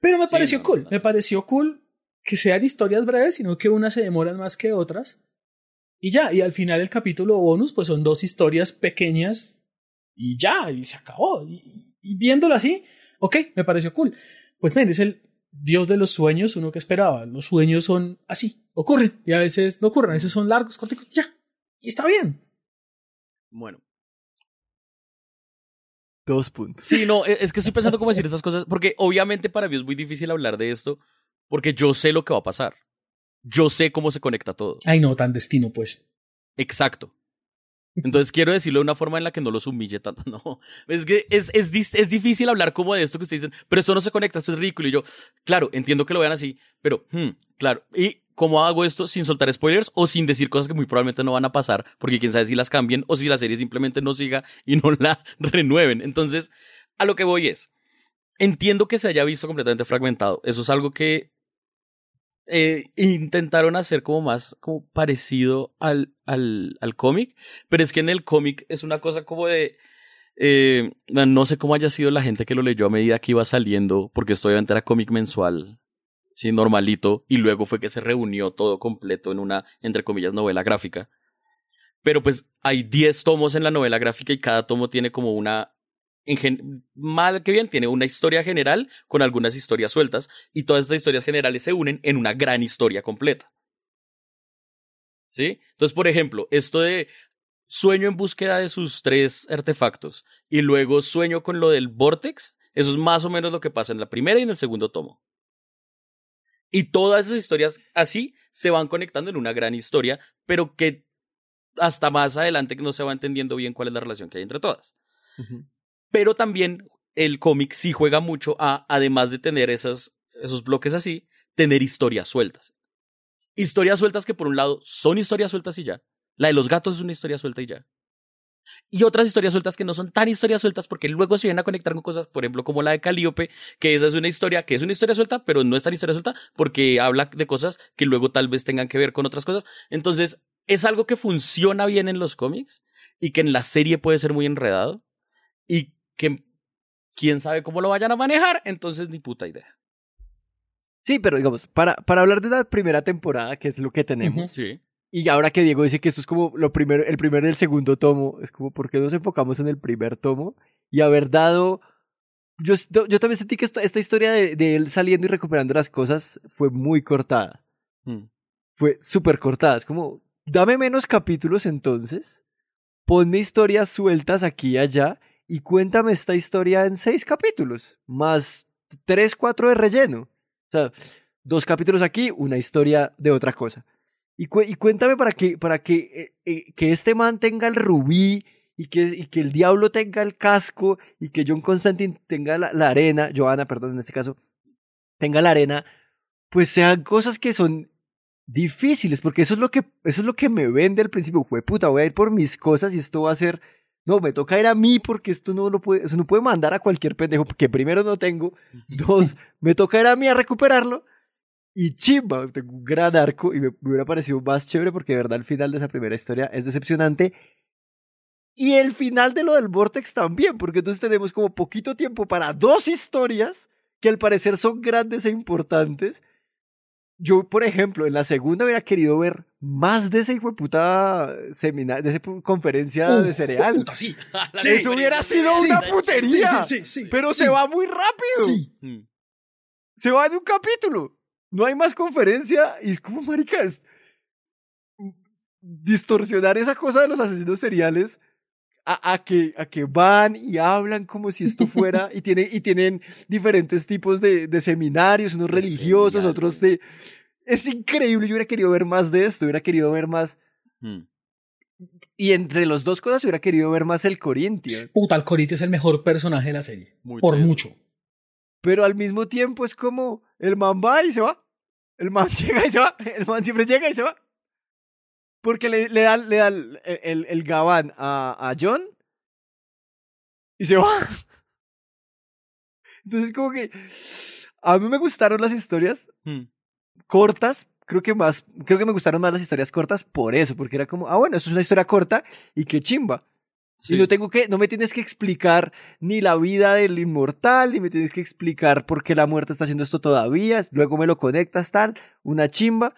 Pero me pareció cool, me pareció cool que sean historias breves, sino que unas se demoran más que otras. Y ya, y al final el capítulo bonus, pues son dos historias pequeñas y ya, y se acabó. Y, viéndolo así, ok, me pareció cool. Pues ven, es el dios de los sueños, uno que esperaba. Los sueños son así, ocurren, y a veces no ocurren, a veces son largos, corticos, ya. Y está bien. Bueno. Dos puntos. Sí, no, e- es que estoy pensando cómo decir estas cosas, porque obviamente para mí es muy difícil hablar de esto, porque yo sé lo que va a pasar. Yo sé cómo se conecta todo. Ay, no, tan destino, pues. Exacto. Entonces quiero decirlo de una forma en la que no los humille tanto. No, es que es, es, es difícil hablar como de esto que ustedes dicen, pero esto no se conecta, esto es ridículo. Y yo, claro, entiendo que lo vean así, pero, hmm, claro. ¿Y cómo hago esto sin soltar spoilers o sin decir cosas que muy probablemente no van a pasar? Porque quién sabe si las cambien o si la serie simplemente no siga y no la renueven. Entonces, a lo que voy es, entiendo que se haya visto completamente fragmentado. Eso es algo que eh, intentaron hacer como más como parecido al, al, al cómic, pero es que en el cómic es una cosa como de... eh, no sé cómo haya sido la gente que lo leyó a medida que iba saliendo, porque esto obviamente era cómic mensual, sí, normalito, y luego fue que se reunió todo completo en una, entre comillas, novela gráfica. Pero pues hay 10 tomos en la novela gráfica y cada tomo tiene como una mal que bien, tiene una historia general con algunas historias sueltas y todas estas historias generales se unen en una gran historia completa. ¿Sí? Entonces, por ejemplo, esto de sueño en búsqueda de sus tres artefactos y luego sueño con lo del vortex, eso es más o menos lo que pasa en la primera y en el segundo tomo. Y todas esas historias así se van conectando en una gran historia, pero que hasta más adelante no se va entendiendo bien cuál es la relación que hay entre todas pero también el cómic sí juega mucho a, además de tener esos bloques así, tener historias sueltas. Historias sueltas que por un lado son historias sueltas y ya. La de los gatos es una historia suelta y ya. Y otras historias sueltas que no son tan historias sueltas porque luego se vienen a conectar con cosas, por ejemplo, como la de Calíope, que esa es una historia que es una historia suelta, pero no es tan historia suelta porque habla de cosas que luego tal vez tengan que ver con otras cosas. Entonces, es algo que funciona bien en los cómics y que en la serie puede ser muy enredado y que quién sabe cómo lo vayan a manejar, entonces ni puta idea. Sí, pero digamos, para, para hablar de la primera temporada, que es lo que tenemos, Sí. y ahora que Diego dice que esto es como lo primero, el primero y el segundo tomo, es como, ¿por qué nos enfocamos en el primer tomo? Y haber dado... Yo, yo también sentí que esto- esta historia de, de él saliendo y recuperando las cosas fue muy cortada. Mm. Fue súper cortada. Es como, dame menos capítulos entonces, ponme historias sueltas aquí y allá, y cuéntame esta historia en seis capítulos, más tres, cuatro de relleno. O sea, dos capítulos aquí, una historia de otra cosa. Y, y cuéntame para que, para que, eh, eh, que este man tenga el rubí y que, y que el diablo tenga el casco y que John Constantine tenga la, la arena, Johanna, perdón, en este caso, tenga la arena, pues sean cosas que son difíciles, porque eso es lo que, eso es lo que me vende al principio. Fue puta, voy a ir por mis cosas y esto va a ser no, me toca ir a mí porque esto no lo puede, eso no puede mandar a cualquier pendejo, porque primero no tengo, dos, me toca ir a mí a recuperarlo, y chimba, tengo un gran arco, y me, me hubiera parecido más chévere porque de verdad el final de esa primera historia es decepcionante, y el final de lo del Vortex también, porque entonces tenemos como poquito tiempo para dos historias que al parecer son grandes e importantes. Yo, por ejemplo, en la segunda hubiera querido ver más de esa hijo de puta seminario, de esa conferencia Uh, de cereal. puta, sí. Sí, Eso hubiera sido Sí, una putería. sí, sí, sí, pero se va muy rápido. Mm. Se va de un capítulo. No hay más conferencia. Y es como, marica, es- distorsionar esa cosa de los asesinos seriales a, a que, a que van y hablan como si esto fuera y, tiene, y tienen diferentes tipos de, de seminarios, unos religiosos, otros de... Es increíble, yo hubiera querido ver más de esto, hubiera querido ver más... Mm. Y entre los dos cosas hubiera querido ver más el Corintio. Puta, el Corintio es el mejor personaje de la serie. Muy por mucho. Pero al mismo tiempo es como el man va y se va. El man llega y se va. El man siempre llega y se va. Porque le, le da, le da el, el, el gabán a, a John y se va. Entonces como que a mí me gustaron las historias Mm. cortas. Creo que más, creo que me gustaron más las historias cortas por eso, porque era como, ah, bueno, esto es una historia corta y qué chimba. Sí. Y no tengo que, no me tienes que explicar ni la vida del inmortal, ni me tienes que explicar por qué la muerte está haciendo esto todavía. Luego me lo conectas tal, una chimba.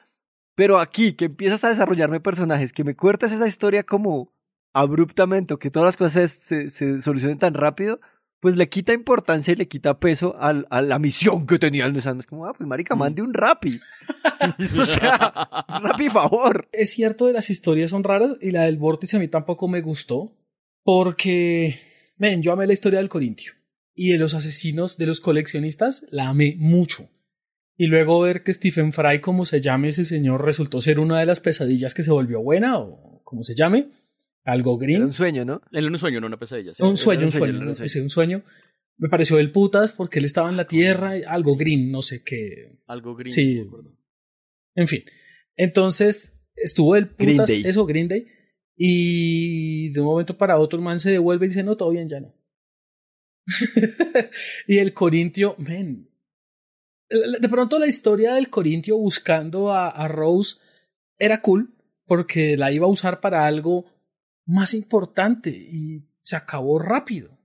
Pero aquí, que empiezas a desarrollarme personajes, que me cortas esa historia como abruptamente, o que todas las cosas se, se solucionen tan rápido, pues le quita importancia y le quita peso al- a la misión que tenía el Nesano. Es como, ah, pues marica, mande un rapi. o sea, rapi favor. Es cierto las historias son raras y la del vórtice a mí tampoco me gustó porque, ven, yo amé la historia del Corintio y de los asesinos, de los coleccionistas, la amé mucho. Y luego ver que Stephen Fry, como se llame ese señor, resultó ser una de las pesadillas que se volvió buena o como se llame, algo green. Era un sueño, ¿no? Era un sueño, no una pesadilla. sí. un sueño, un un sueño, un sueño. ese un sueño. Me pareció del putas porque él estaba en la tierra, algo green, no sé qué. Algo green. Sí. no me acuerdo. En fin. Entonces, estuvo el Green putas, Day. eso, Green Day. Y de un momento para otro, el man se devuelve y dice, no, todo bien, ya no. y el Corintio, men. De pronto la historia del Corintio buscando a, a Rose era cool porque la iba a usar para algo más importante y se acabó rápido.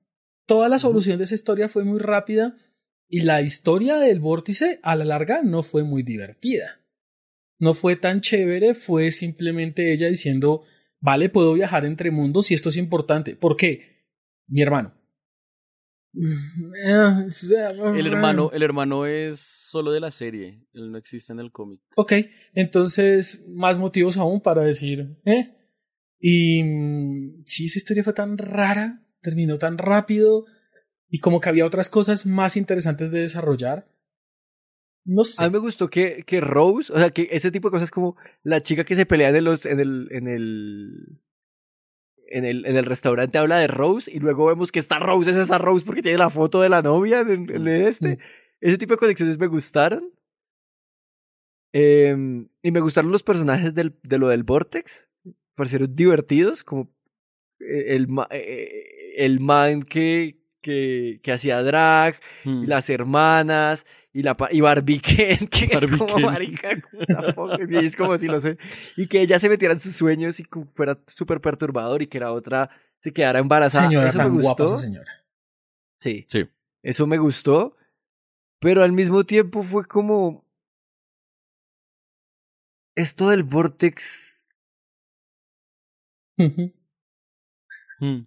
Toda la solución de esa historia fue muy rápida y la historia del vórtice a la larga no fue muy divertida. No fue tan chévere, fue simplemente ella diciendo, vale, puedo viajar entre mundos y esto es importante. ¿Por qué? Mi hermano. El hermano, el hermano es solo de la serie. Él no existe en el cómic. Ok, entonces más motivos aún para decir, ¿eh? Y mm, sí, esa historia fue tan rara, terminó tan rápido y como que había otras cosas más interesantes de desarrollar. No sé. A mí me gustó que, que Rose, o sea, que ese tipo de cosas como la chica que se pelea en, los, en el, en el, en el, en el restaurante habla de Rose y luego vemos que esta Rose es esa Rose porque tiene la foto de la novia en, en este. Ese tipo de conexiones me gustaron. Em, y me gustaron los personajes del, de lo del Vortex. Parecieron divertidos, como eh, el, ma- eh, el man que, que, que hacía drag, Mm. y las hermanas, y, la, y Barbie Ken, que es como Ken. marica, y es como si lo sé. Y que ella se metiera en sus sueños y fuera súper perturbador y que la otra se quedara embarazada. Señora Eso me guapa gustó. esa señora. Sí. Sí. Eso me gustó. Pero al mismo tiempo fue como. Esto del Vortex. Mm.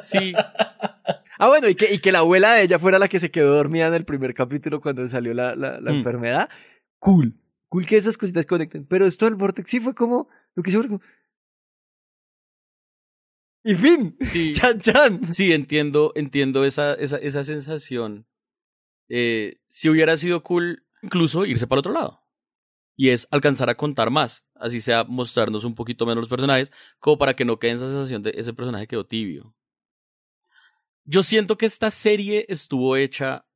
Sí. Ah, bueno, y que, y que la abuela de ella fuera la que se quedó dormida en el primer capítulo cuando salió la, la, la Mm. enfermedad. Cool. Cool que esas cositas conecten. Pero esto del Vortex sí fue como. Lo que hizo como. Y fin. Sí. Chan chan. Sí, entiendo, entiendo esa, esa, esa sensación. Eh, si hubiera sido cool, incluso irse para el otro lado. Y es alcanzar a contar más. Así sea mostrarnos un poquito menos los personajes, como para que no quede esa sensación de ese personaje quedó tibio. Yo siento que esta serie estuvo hecha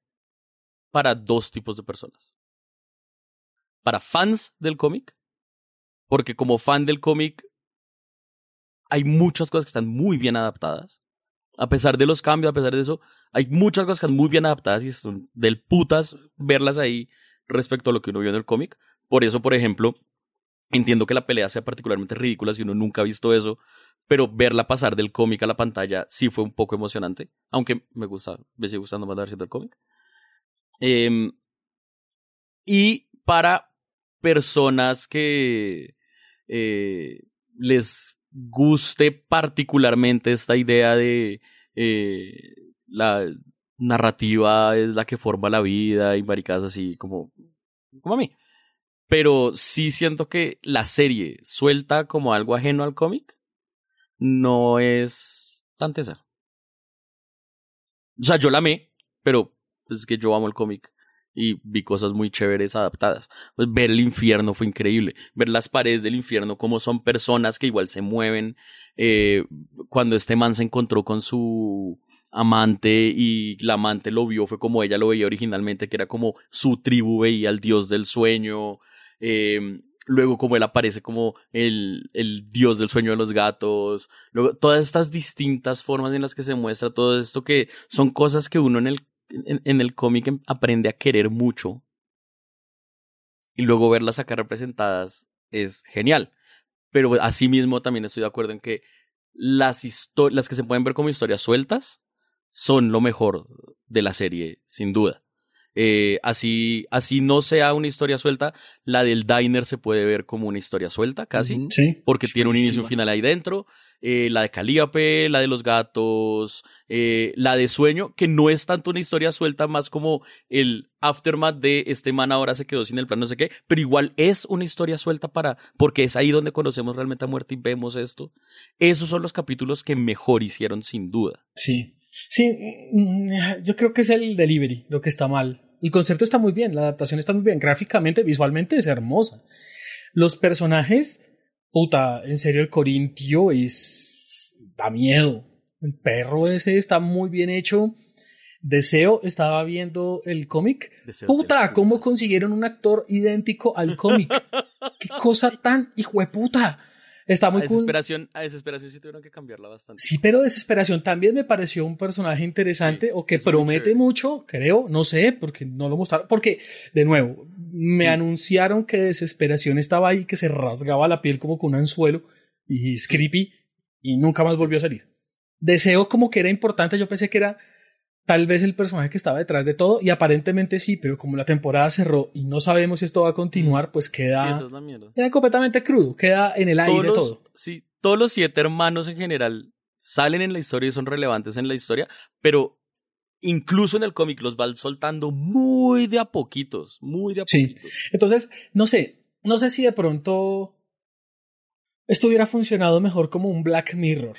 para dos tipos de personas. Para fans del cómic, porque como fan del cómic hay muchas cosas que están muy bien adaptadas. A pesar de los cambios, a pesar de eso, hay muchas cosas que están muy bien adaptadas y son del putas verlas ahí respecto a lo que uno vio en el cómic. Por eso, por ejemplo, entiendo que la pelea sea particularmente ridícula si uno nunca ha visto eso, pero verla pasar del cómic a la pantalla sí fue un poco emocionante, aunque me gusta, me sigue gustando más la versión del cómic. Em, y para personas que eh, les guste particularmente esta idea de eh, la narrativa es la que forma la vida y maricadas así como, como a mí. Pero sí siento que la serie suelta como algo ajeno al cómic no es tan tesa. O sea, yo la amé, pero es que yo amo el cómic y vi cosas muy chéveres adaptadas. Pues ver el infierno fue increíble, ver las paredes del infierno como son personas que igual se mueven. Eh, cuando este man se encontró con su amante y la amante lo vio fue como ella lo veía originalmente, que era como su tribu veía al dios del sueño. Eh, luego como él aparece como el, el dios del sueño de los gatos, luego todas estas distintas formas en las que se muestra todo esto que son cosas que uno en el, en, el cómic em, aprende a querer mucho y luego verlas acá representadas es genial. Pero asimismo también estoy de acuerdo en que las, las que se pueden ver como historias sueltas son lo mejor de la serie, sin duda. Eh, así, así no sea una historia suelta, la del diner se puede ver como una historia suelta, casi. Sí. Porque tiene un inicio y un final ahí dentro. Eh, la de Calíope, la de los gatos, eh, la de Sueño, que no es tanto una historia suelta, más como el aftermath de este man ahora se quedó sin el plan, no sé qué, pero igual es una historia suelta para, porque es ahí donde conocemos realmente a muerte y vemos esto. Esos son los capítulos que mejor hicieron sin duda. Sí. Sí, mm, yo creo que es el delivery lo que está mal. El concepto está muy bien, la adaptación está muy bien, gráficamente, visualmente es hermosa. Los personajes, puta, en serio, el Corintio es. da miedo. El perro ese está muy bien hecho. Deseo, estaba viendo el cómic. Puta, ¿cómo consiguieron un actor idéntico al cómic? Qué cosa tan hijo de puta. Está muy a desesperación, A desesperación sí tuvieron que cambiarla bastante. Sí, pero Desesperación también me pareció un personaje interesante o que promete mucho, creo, no sé, porque no lo mostraron. Porque, de nuevo, me anunciaron que Desesperación estaba ahí, que se rasgaba la piel como con un anzuelo y es creepy y nunca más volvió a salir. Deseo como que era importante, yo pensé que era tal vez el personaje que estaba detrás de todo, y aparentemente sí, pero como la temporada cerró y no sabemos si esto va a continuar, mm. pues queda, sí, es la queda completamente crudo, queda en el aire todo. Sí, todos los siete hermanos en general salen en la historia y son relevantes en la historia, pero incluso en el cómic los van soltando muy de a poquitos, muy de a poquitos. Sí. Entonces, no sé, no sé si de pronto esto hubiera funcionado mejor como un Black Mirror,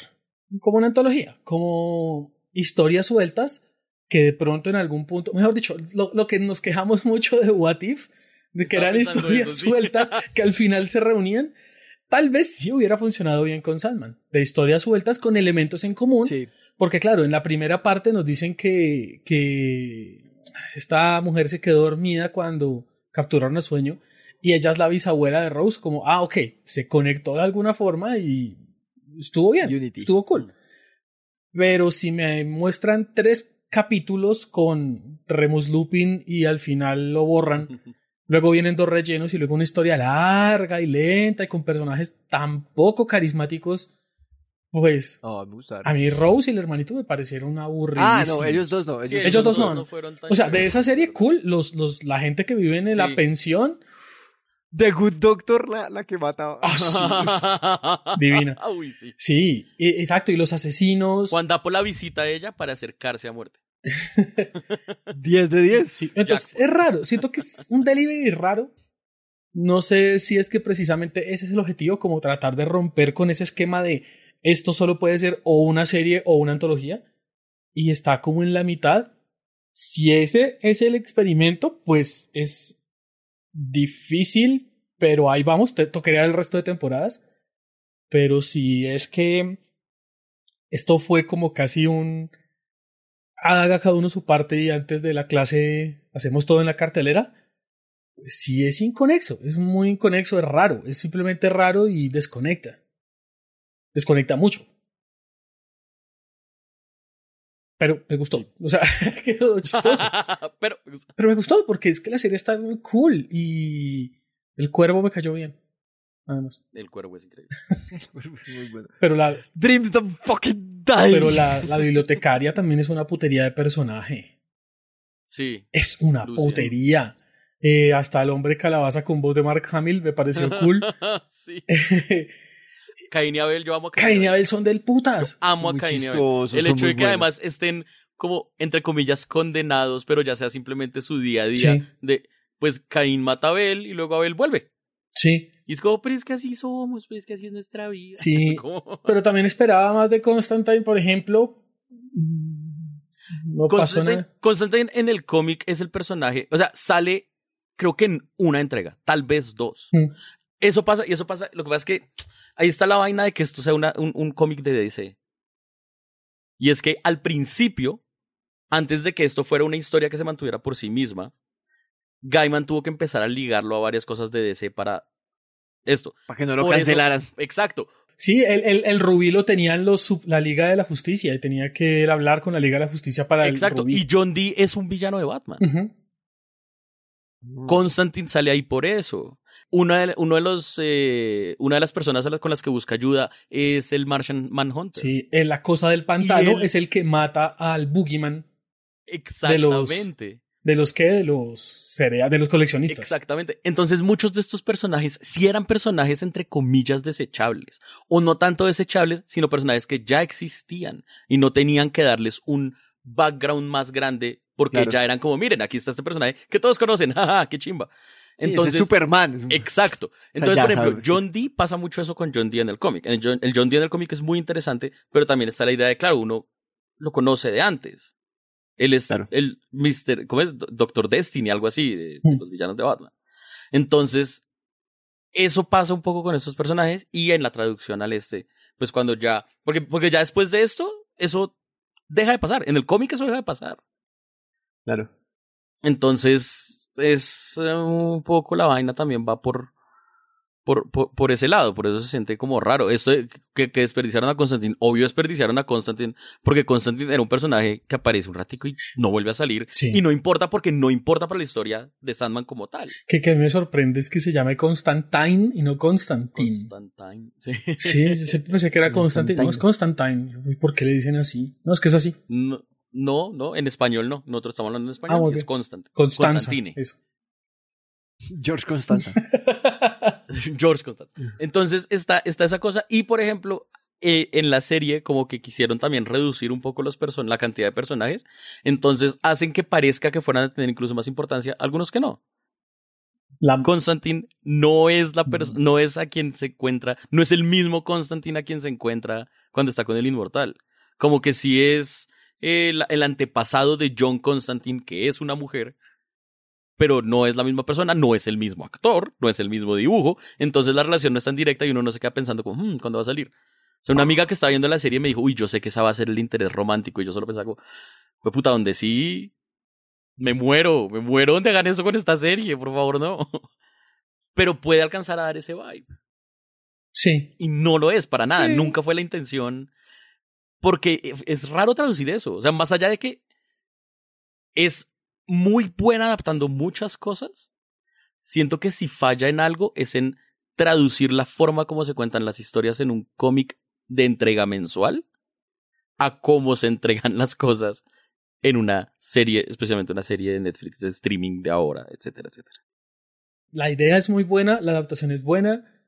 como una antología, como historias sueltas que de pronto en algún punto, mejor dicho, lo, lo que nos quejamos mucho de What If, de que eran historias sueltas que al final se reunían, tal vez sí hubiera funcionado bien con Sandman, de historias sueltas con elementos en común, porque claro, en la primera parte nos dicen que, que esta mujer se quedó dormida cuando capturaron a sueño y ella es la bisabuela de Rose, como, ah, ok, se conectó de alguna forma y estuvo bien, estuvo cool. Pero si me muestran tres capítulos con Remus Lupin y al final lo borran. Luego vienen dos rellenos y luego una historia larga y lenta y con personajes tan poco carismáticos. Pues a mí Rose y el hermanito me parecieron aburridos. Ah, no, ellos dos no. Ellos, dos no. o sea, de esa serie cool, los, los, la gente que vive en la pensión. The Good Doctor, la, la que mataba. Ah, Divina. Uy, sí. Sí, exacto. Y los asesinos. Juan da por la visita a ella para acercarse a muerte. 10 de 10. entonces, es raro. Siento que es un delivery raro. No sé si es que precisamente ese es el objetivo, como tratar de romper con ese esquema de esto solo puede ser o una serie o una antología. Y está como en la mitad. Si ese es el experimento, pues es difícil, pero ahí vamos. Te tocaría el resto de temporadas. Pero si es que esto fue como casi un haga cada uno su parte y antes de la clase hacemos todo en la cartelera, pues sí es inconexo, es muy inconexo, es raro, es simplemente raro y desconecta. desconecta mucho. Pero me gustó. O sea, quedó chistoso. pero, pero me gustó porque es que la serie está muy cool y el cuervo me cayó bien. Nada más. El cuervo es increíble. El cuervo es muy bueno. Pero la, Dreams don't fucking. Pero la, la bibliotecaria también es una putería de personaje. Sí. Es una Lucian. putería. Eh, hasta el hombre calabaza con voz de Mark Hamill me pareció cool. sí. Cain y Abel, yo amo a Cain, Cain y Abel son del putas. Amo a Muy Cain y Abel. chistosos, El son hecho de que buenos. además estén como, entre comillas, condenados, pero ya sea simplemente su día a día Sí. de, pues Caín mata a Abel y luego Abel vuelve. Sí, Y es como, pero es que así somos, pero es que así es nuestra vida. sí. Pero también esperaba más de Constantine, por ejemplo. Mm, No pasó Constantine, nada. Constantine en el cómic es el personaje, o sea, sale creo que en una entrega, tal vez dos. Mm. Eso pasa, y eso pasa, lo que pasa es que ahí está la vaina de que esto sea una- un, un cómic de DC. Y es que al principio, antes de que esto fuera una historia que se mantuviera por sí misma, Gaiman tuvo que empezar a ligarlo a varias cosas de DC para esto. Para que no lo Por eso- cancelaran. exacto. Sí, el, el, el Rubí lo tenían los, la Liga de la Justicia y tenía que él hablar con la Liga de la Justicia para Exacto. el Rubí. Y John Dee es un villano de Batman. Ujú. Constantine sale ahí por eso. Una de, uno de los, eh, una de las personas a las- con las que busca ayuda es el Martian Manhunter. Sí, la cosa del pantano él- es el que mata al Boogeyman de los, Exactamente. De los que de los de los coleccionistas. Exactamente. Entonces muchos de estos personajes sí eran personajes entre comillas desechables. O no tanto desechables, sino personajes que ya existían y no tenían que darles un background más grande porque Claro. ya eran como, miren, aquí está este personaje que todos conocen, jaja, qué chimba. Sí, Entonces, es Superman. es un- Exacto. sea, Entonces, por ejemplo, sabes, John Dee pasa mucho eso con John Dee en el cómic. El John, el John Dee en el cómic es muy interesante, pero también está la idea de, claro, uno lo conoce de antes. Él es Claro. el Mr. ¿cómo es? Doctor Destiny, algo así, de, de Mm. los villanos de Batman. Entonces, eso pasa un poco con estos personajes y en la traducción al este, pues cuando ya, porque, porque ya después de esto, eso deja de pasar. En el cómic eso deja de pasar. Claro. Entonces, es eh, un poco la vaina también va por, por, por, por ese lado, por eso se siente como raro. Esto de que, que desperdiciaron a Constantine, obvio desperdiciaron a Constantine, porque Constantine era un personaje que aparece un ratico y no vuelve a salir. Sí. Y no importa porque no importa para la historia de Sandman como tal. Que, que me sorprende es que se llame Constantine y no Constantine. Constantine, sí. Sí, yo siempre pensé que era Constantine. No, es Constantine. ¿Y por qué le dicen así? No, es que es así. No, no, no, en español no. Nosotros estamos hablando en español. Ah, muy y es. Constant. Constanza. Constantine. Eso. George Constanza. George Constantine. Entonces está, está esa cosa. Y por ejemplo, eh, en la serie, como que quisieron también reducir un poco los person la cantidad de personajes. Entonces hacen que parezca que fueran a tener incluso más importancia, algunos que no. La, Constantine no es la persona, no es a quien se encuentra, no es el mismo Constantine a quien se encuentra cuando está con el inmortal. Como que sí es el, el antepasado de John Constantine, que es una mujer, pero no es la misma persona, no es el mismo actor, no es el mismo dibujo, entonces la relación no es tan directa y uno no se queda pensando como, "Hmm, ¿cuándo va a salir? O sea, una amiga que estaba viendo la serie me dijo, uy, yo sé que esa va a ser el interés romántico, y yo solo pensaba como, pues puta, donde sí, me muero, me muero donde hagan eso con esta serie, por favor, no. Pero puede alcanzar a dar ese vibe. sí. Y no lo es para nada, Sí. nunca fue la intención. Porque es raro traducir eso. O sea, más allá de que es muy buena adaptando muchas cosas, siento que si falla en algo es en traducir la forma como se cuentan las historias en un cómic de entrega mensual a cómo se entregan las cosas en una serie, especialmente una serie de Netflix de streaming de ahora, etcétera, etcétera. La idea es muy buena, la adaptación es buena,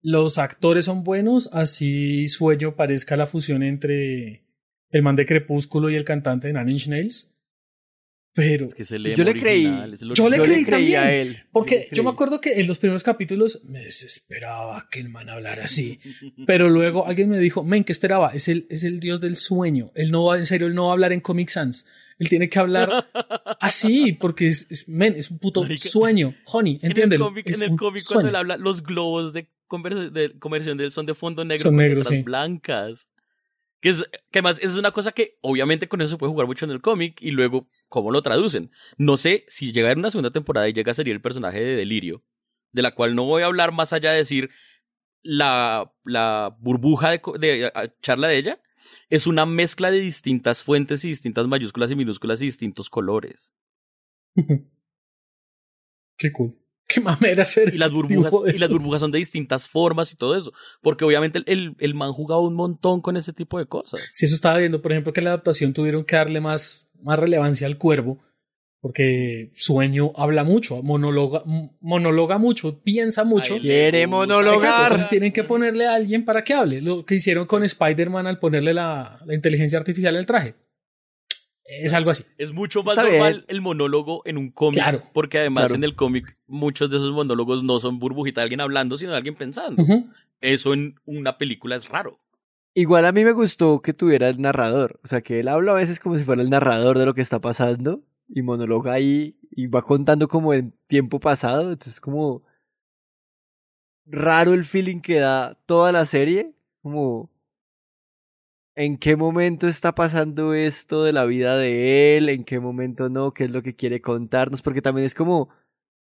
los actores son buenos, así sueño parezca la fusión entre el man de Crepúsculo y el cantante de Nine Inch Nails. Pero Es que se lee Yo le original, creí. yo le Yo creí le creí también. a él. Porque Yo yo me acuerdo que en los primeros capítulos me desesperaba que el man hablara así. Pero luego alguien me dijo, men, ¿qué esperaba? Es el, es el dios del sueño. Él no va, en serio, él no va a hablar en Comic Sans. Él tiene que hablar así, porque es, es- men, es un puto Marica. sueño. Honey, entiéndelo. En el cómic, en el cómic cuando él habla, los globos de, conver- de conversión de él son de fondo negro Son con negros, sí. blancas. Que, es, que además es una cosa que obviamente con eso se puede jugar mucho en el cómic y luego cómo lo traducen. No sé si llega haber una segunda temporada y llega a salir el personaje de Delirio, de la cual no voy a hablar más allá de decir la, la burbuja de, de, charla de ella es una mezcla de distintas fuentes y distintas mayúsculas y minúsculas y distintos colores. Qué cool. Qué mamera hacer Y las burbujas, tipo de y las burbujas son de distintas formas y todo eso. Porque obviamente el, el, el man jugaba un montón con ese tipo de cosas. Si eso estaba viendo, por ejemplo, que en la adaptación tuvieron que darle más, más relevancia al cuervo, porque sueño habla mucho, monologa, monologa mucho, piensa mucho. Quiere Exacto, monologar. entonces tienen que ponerle a alguien para que hable. Lo que hicieron con Spider-Man al ponerle la, la inteligencia artificial al traje. Es algo así. Es mucho más Está normal bien. el monólogo en un cómic. Claro. Porque además Claro. en el cómic muchos de esos monólogos no son burbujita de alguien hablando, sino de alguien pensando. Eso en una película es raro. Igual a mí me gustó que tuviera el narrador. O sea, que él habla a veces como si fuera el narrador de lo que está pasando. Y monologa ahí y va contando como en tiempo pasado. Entonces como raro el feeling que da toda la serie. Como en qué momento está pasando esto de la vida de él, en qué momento no, qué es lo que quiere contarnos. Porque también es como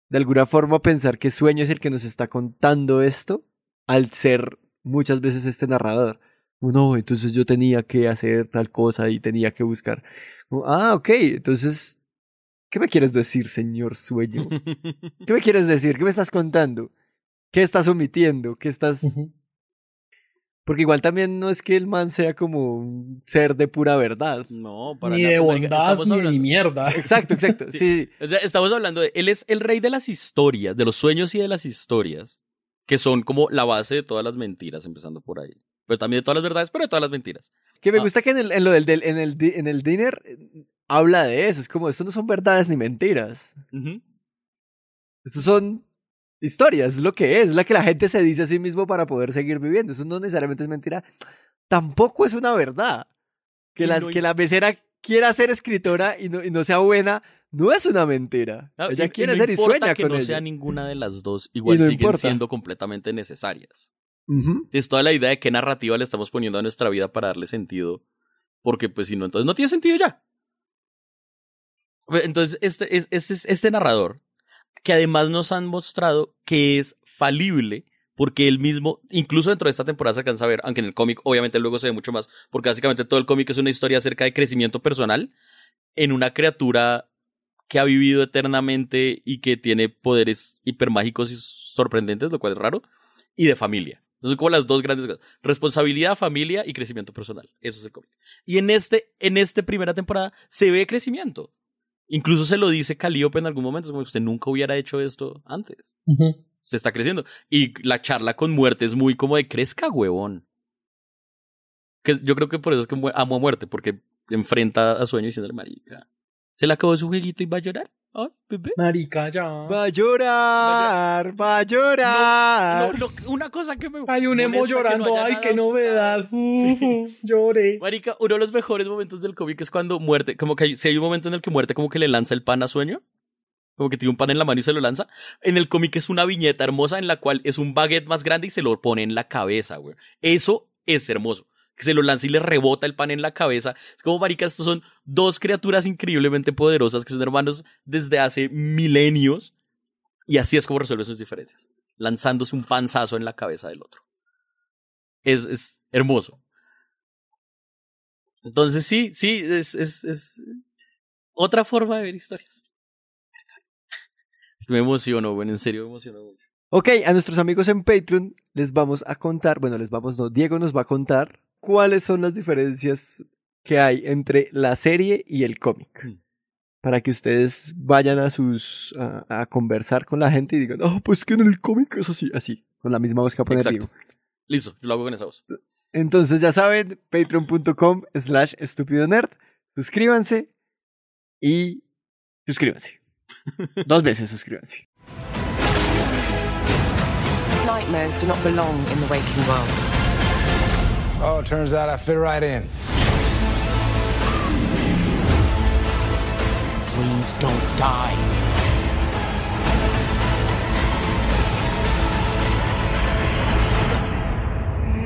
de alguna forma pensar que Sueño es el que nos está contando esto al ser muchas veces este narrador. No, entonces yo tenía que hacer tal cosa y tenía que buscar. Ah, ok, entonces, ¿qué me quieres decir, señor sueño? ¿Qué me quieres decir? ¿Qué me estás contando? ¿Qué estás omitiendo? ¿Qué estás...? Porque igual también no es que el man sea como un ser de pura verdad. No, para Ni nada, de bondad, ni de mierda. Exacto, exacto. Sí, sí. O sea, estamos hablando de. Él es el rey de las historias, de los sueños y de las historias, que son como la base de todas las mentiras, empezando por ahí. Pero también de todas las verdades, pero de todas las mentiras. Que me Ah. gusta que en, el, en lo del, del- en, el, en el dinner eh, habla de eso. Es como, esto no son verdades ni mentiras. Estos son historias, es lo que es, es la que la gente se dice a sí mismo para poder seguir viviendo. Eso no necesariamente es mentira. Tampoco es una verdad. Que, la, no- que la mesera quiera ser escritora y no, y no sea buena, no es una mentira. Ah, Ella y- quiere no ser y sueña que con no ella. sea ninguna de las dos, igual no siguen importa. siendo completamente necesarias. Es toda la idea de qué narrativa le estamos poniendo a nuestra vida para darle sentido. Porque, pues, si no, entonces no tiene sentido ya. Entonces, este, es- este, es- este narrador, que además nos han mostrado que es falible, porque él mismo, incluso dentro de esta temporada se alcanza a ver, aunque en el cómic obviamente luego se ve mucho más, porque básicamente todo el cómic es una historia acerca de crecimiento personal en una criatura que ha vivido eternamente y que tiene poderes hipermágicos y sorprendentes, lo cual es raro, y de familia. Entonces, como las dos grandes cosas. Responsabilidad, familia y crecimiento personal. Eso es el cómic. Y en este, en esta primera temporada se ve crecimiento. Incluso se lo dice Calliope en algún momento, es como que usted nunca hubiera hecho esto antes. Ujú. Se está creciendo. Y la charla con muerte es muy como de crezca, huevón. Que yo creo que por eso es que amo a muerte, porque enfrenta a sueño diciéndole, marica, se le acabó su jueguito y va a llorar. Ay, bebé. Marica, ya. Va a llorar, va a llorar. No, no, una cosa que me. Hay un emo molesta que no llorando. Ay, nada. qué novedad. Uh, Lloré. Marica, uno de los mejores momentos del cómic es cuando muerte, como que hay, si hay un momento en el que muerte como que le lanza el pan a sueño, como que tiene un pan en la mano y se lo lanza. En el cómic es una viñeta hermosa en la cual es un baguette más grande y se lo pone en la cabeza, güey. Eso es hermoso. Que se lo lanza y le rebota el pan en la cabeza. Es como, marica, estos son dos criaturas increíblemente poderosas que son hermanos desde hace milenios. Y así es como resuelven sus diferencias. Lanzándose un panzazo en la cabeza del otro. Es, es hermoso. Entonces sí, sí, es, es, es otra forma de ver historias. Me emociono, bueno, en serio me emociono mucho. Ok, a nuestros amigos en Patreon les vamos a contar, bueno, les vamos, no, Diego nos va a contar cuáles son las diferencias que hay entre la serie y el cómic. Mm. Para que ustedes vayan a sus a, a conversar con la gente y digan, oh, pues que en el cómic es así, así, con la misma voz que poner Exacto. Listo, yo lo hago con esa voz. Entonces ya saben, patreon.com slash estúpido nerd, suscríbanse y suscríbanse. Dos veces suscríbanse. Nightmares do not belong in the waking world. Oh, it turns out I fit right in. Dreams don't die.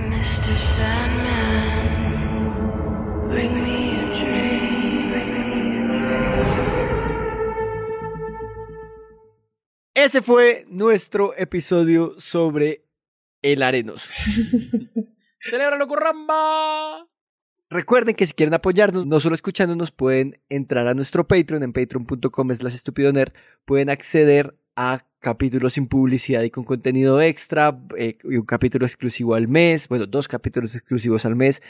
Mr. Sandman, bring me a dream. Ese fue nuestro episodio sobre El Arenoso. ¡Celébralo, Curramba! Recuerden que si quieren apoyarnos, no solo escuchándonos, pueden entrar a nuestro Patreon en patreon.com slash estupidonerd. Pueden acceder a capítulos sin publicidad y con contenido extra, eh, y un capítulo exclusivo al mes, bueno, dos capítulos exclusivos al mes.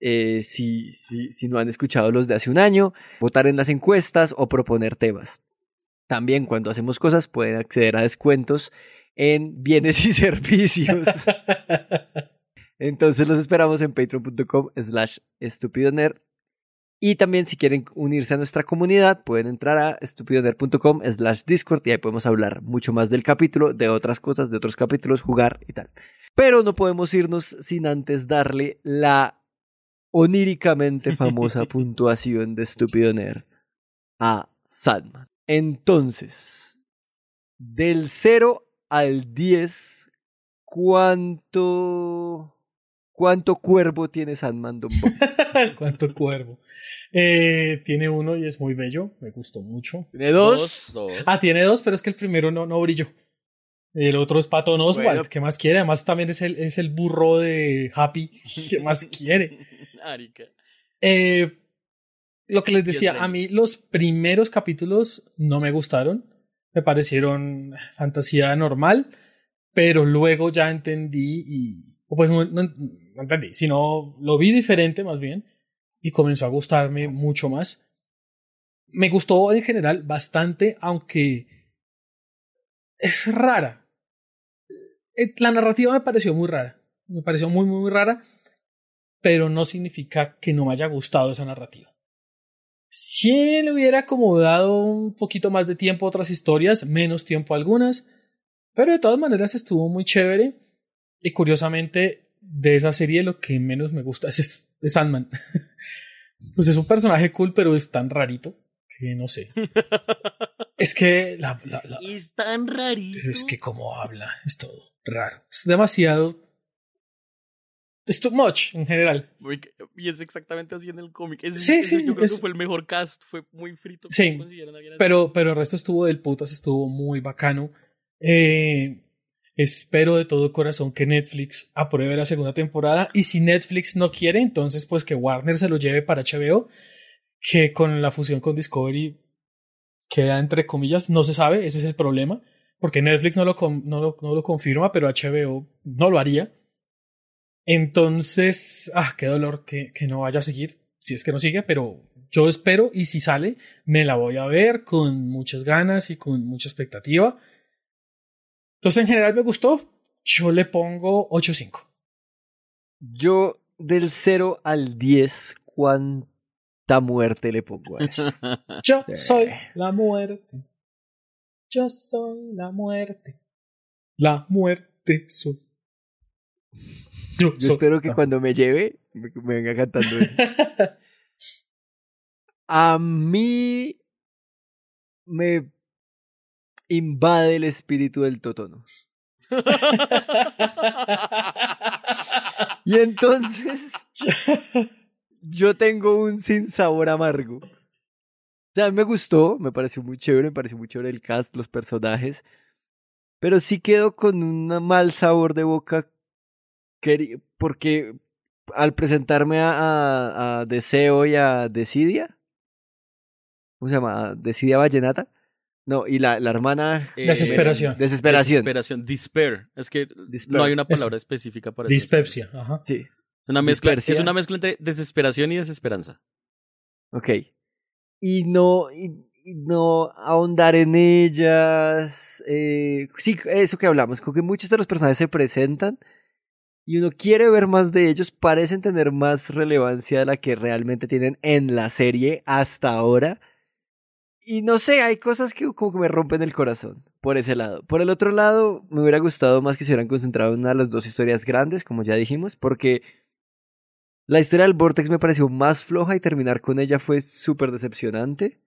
eh, si, si, si no han escuchado los de hace un año, votar en las encuestas o proponer temas. También cuando hacemos cosas pueden acceder a descuentos en bienes y servicios. Entonces los esperamos en patreon.com slash estupidonerd. Y también si quieren unirse a nuestra comunidad, pueden entrar a estupidonerd.com slash discord y ahí podemos hablar mucho más del capítulo, de otras cosas, de otros capítulos, jugar y tal. Pero no podemos irnos sin antes darle la oníricamente famosa puntuación de Estúpido Nerd a Sandman. Entonces, del 0 al 10, ¿cuánto... ¿Cuánto cuervo tiene Sandman Don Box? ¿Cuánto cuervo? Eh, tiene uno y es muy bello, me gustó mucho. ¿Tiene dos? Dos, dos. Ah, tiene dos, pero es que el primero no, no brilló. El otro es Patton Oswald, Bueno. ¿qué más quiere? Además también es el, es el burro de Happy, ¿qué más quiere? Arica. Eh, lo que les decía, a mí los primeros capítulos no me gustaron, me parecieron fantasía normal, pero luego ya entendí y, pues no, no- no entendí, sino lo vi diferente más bien y comenzó a gustarme mucho más. Me gustó en general bastante, aunque es rara. Eh, La narrativa me pareció muy rara, me pareció muy, muy, muy rara, pero no significa que no me haya gustado esa narrativa. Si le hubiera como dado un poquito más de tiempo a otras historias, menos tiempo algunas, pero de todas maneras estuvo muy chévere. Y curiosamente, de esa serie lo que menos me gusta es, es Sandman. pues es un personaje cool, pero es tan rarito que no sé. es que la, la- la- Es tan rarito. pero es que como habla, es todo raro. Es demasiado. Es too much en general. Muy- Y es exactamente así en el cómic. Ese- Sí, ese sí, Yo creo es- que fue el mejor cast. Fue muy frito. Sí, pero, pero el resto estuvo del putas, estuvo muy bacano. Eh, espero de todo corazón que Netflix apruebe la segunda temporada y si Netflix no quiere, entonces pues que Warner se lo lleve para HBO, que con la fusión con Discovery queda entre comillas, no se sabe, ese es el problema, porque Netflix no lo, no lo, no lo confirma, pero HBO no lo haría. Entonces, ah, qué dolor que, que no vaya a seguir, si es que no sigue, pero yo espero y si sale, me la voy a ver con muchas ganas y con mucha expectativa. Entonces, en general me gustó. Yo le pongo 8.5. Yo del 0 al 10, ¿cuánta muerte le pongo a eso? Yo soy la muerte. Yo soy la muerte. La muerte soy. Yo, Yo soy espero que cuando me lleve me, me venga cantando eso. A mí me invade el espíritu del totono. Y entonces yo tengo un sinsabor amargo. O sea, me gustó, me pareció muy chévere, me pareció muy chévere el cast, los personajes. Pero sí quedo con un mal sabor de boca porque al presentarme a, a, a Deseo y a Decidia, ¿cómo se llama? Decidia Vallenata. No, y la, la hermana... Eh, Desesperación. Desesperación. Desesperación. Despair. Es que Despair. no hay una Eso. palabra específica para eso. Dispepsia. Ajá. Sí, Una mezcla, Dispersia. es una mezcla entre desesperación y desesperanza. ok. Y no, y, y no ahondar en ellas. eh, sí, eso que hablamos, como que muchos de los personajes se presentan y uno quiere ver más de ellos, parecen tener más relevancia de la que realmente tienen en la serie hasta ahora. Y no sé, hay cosas que como que me rompen el corazón por ese lado. Por el otro lado, me hubiera gustado más que se hubieran concentrado en una de las dos historias grandes, como ya dijimos, porque la historia del Vortex me pareció más floja y terminar con ella fue súper decepcionante.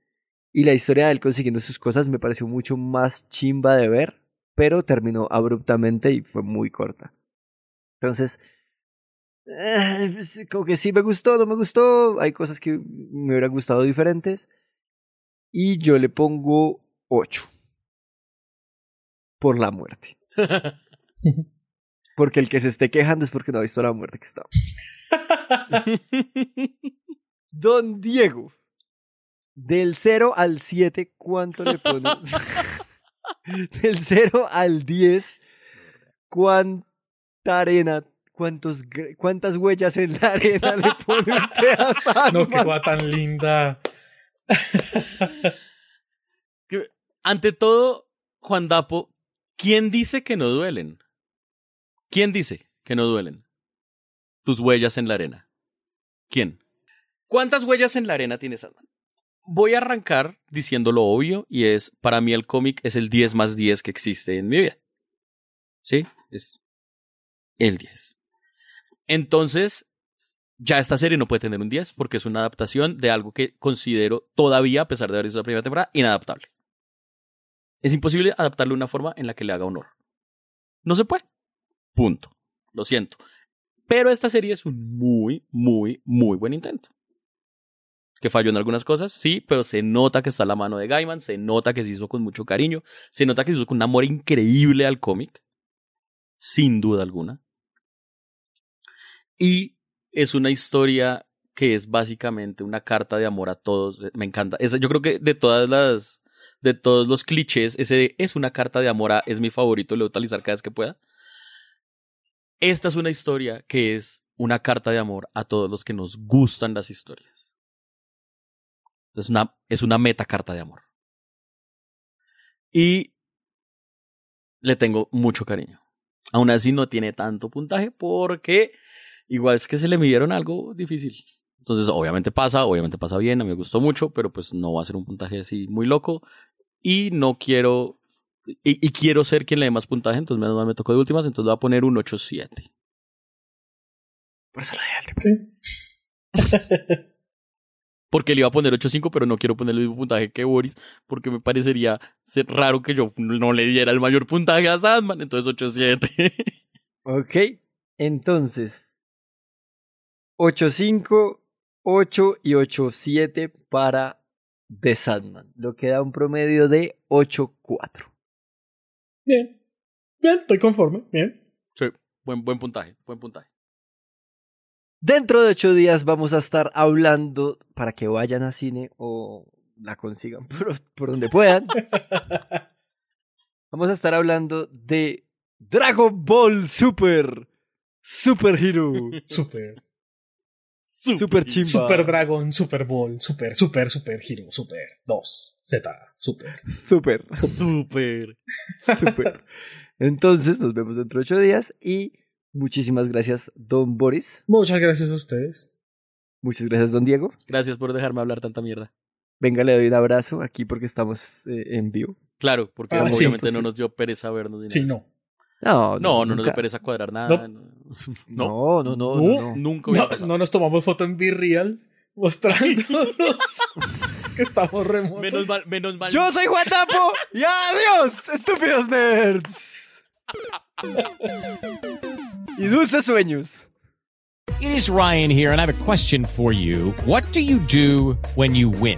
Y la historia de él consiguiendo sus cosas me pareció mucho más chimba de ver, pero terminó abruptamente y fue muy corta. Entonces, eh, pues, como que sí me gustó, no me gustó, hay cosas que me hubieran gustado diferentes. Y yo le pongo 8. Por la muerte. Porque el que se esté quejando es porque no ha visto la muerte que está. Don Diego, del 0 al 7, ¿cuánto le pones? del 0 al 10, ¿cuánta arena, cuántos, cuántas huellas en la arena le pone usted a Sandman? No, qué va tan linda. Ante todo, Juan Dapo, ¿quién dice que no duelen? ¿Quién dice que no duelen? Tus huellas en la arena. ¿Quién? ¿Cuántas huellas en la arena tiene Sandman? Voy a arrancar diciendo lo obvio y es, para mí el cómic es el 10 más 10 que existe en mi vida. ¿Sí? Es el 10. Entonces, ya esta serie no puede tener un 10 porque es una adaptación de algo que considero todavía, a pesar de haber visto la primera temporada, inadaptable. Es imposible adaptarlo de una forma en la que le haga honor. No se puede. Punto. Lo siento. Pero esta serie es un muy, muy, muy buen intento. Que falló en algunas cosas, sí, pero se nota que está la mano de Gaiman, se nota que se hizo con mucho cariño, se nota que se hizo con un amor increíble al cómic, sin duda alguna. Y es una historia que es básicamente una carta de amor a todos. Me encanta. Yo creo que de todas las, de todos los clichés, ese es una carta de amor a, es mi favorito, lo voy a utilizar cada vez que pueda. Esta es una historia que es una carta de amor a todos los que nos gustan las historias. Es una, es una meta carta de amor. Y le tengo mucho cariño. Aún así no tiene tanto puntaje porque igual es que se le midieron algo difícil. Entonces, obviamente pasa, obviamente pasa bien, a mí me gustó mucho, pero pues no va a ser un puntaje así muy loco. Y no quiero, y, y quiero ser quien le dé más puntaje, entonces menos mal me tocó de últimas, entonces le voy a poner un 8-7. Por eso lo Sí. Porque le iba a poner 8-5, pero no quiero ponerle el mismo puntaje que Boris, porque me parecería ser raro que yo no le diera el mayor puntaje a Sandman, entonces 8-7. Ok, entonces 8-5, 8 y 8-7 para The Sandman, lo que da un promedio de 8-4. Bien. Bien, estoy conforme. Bien. Sí, buen, buen puntaje, buen puntaje. Dentro de 8 días vamos a estar hablando para que vayan a cine o la consigan por, por donde puedan. Vamos a estar hablando de Dragon Ball Super Super Hero. Super. Super chimba. Super Dragon, Super Ball, Super, Super, Super Hero, Super 2, Z, Super. Super. Super. Super. Entonces, nos vemos dentro de ocho días y muchísimas gracias, don Boris. Muchas gracias a ustedes. Muchas gracias, don Diego. Gracias por dejarme hablar tanta mierda. Venga, le doy un abrazo aquí porque estamos eh, en vivo. Claro, porque Ah, sí, obviamente pues no nos dio pereza vernos. ni Sí, no. No, No, no nos dio pereza cuadrar nada. No. No, No, no, no, No, no, no. nunca no nos tomamos foto en Virreal mostrándonos que estamos remotos. Menos mal, menos mal. Yo soy Juan Tapo y adiós, estúpidos nerds. y dulces sueños. It is Ryan here, and I have a question for you. What do you do when you win?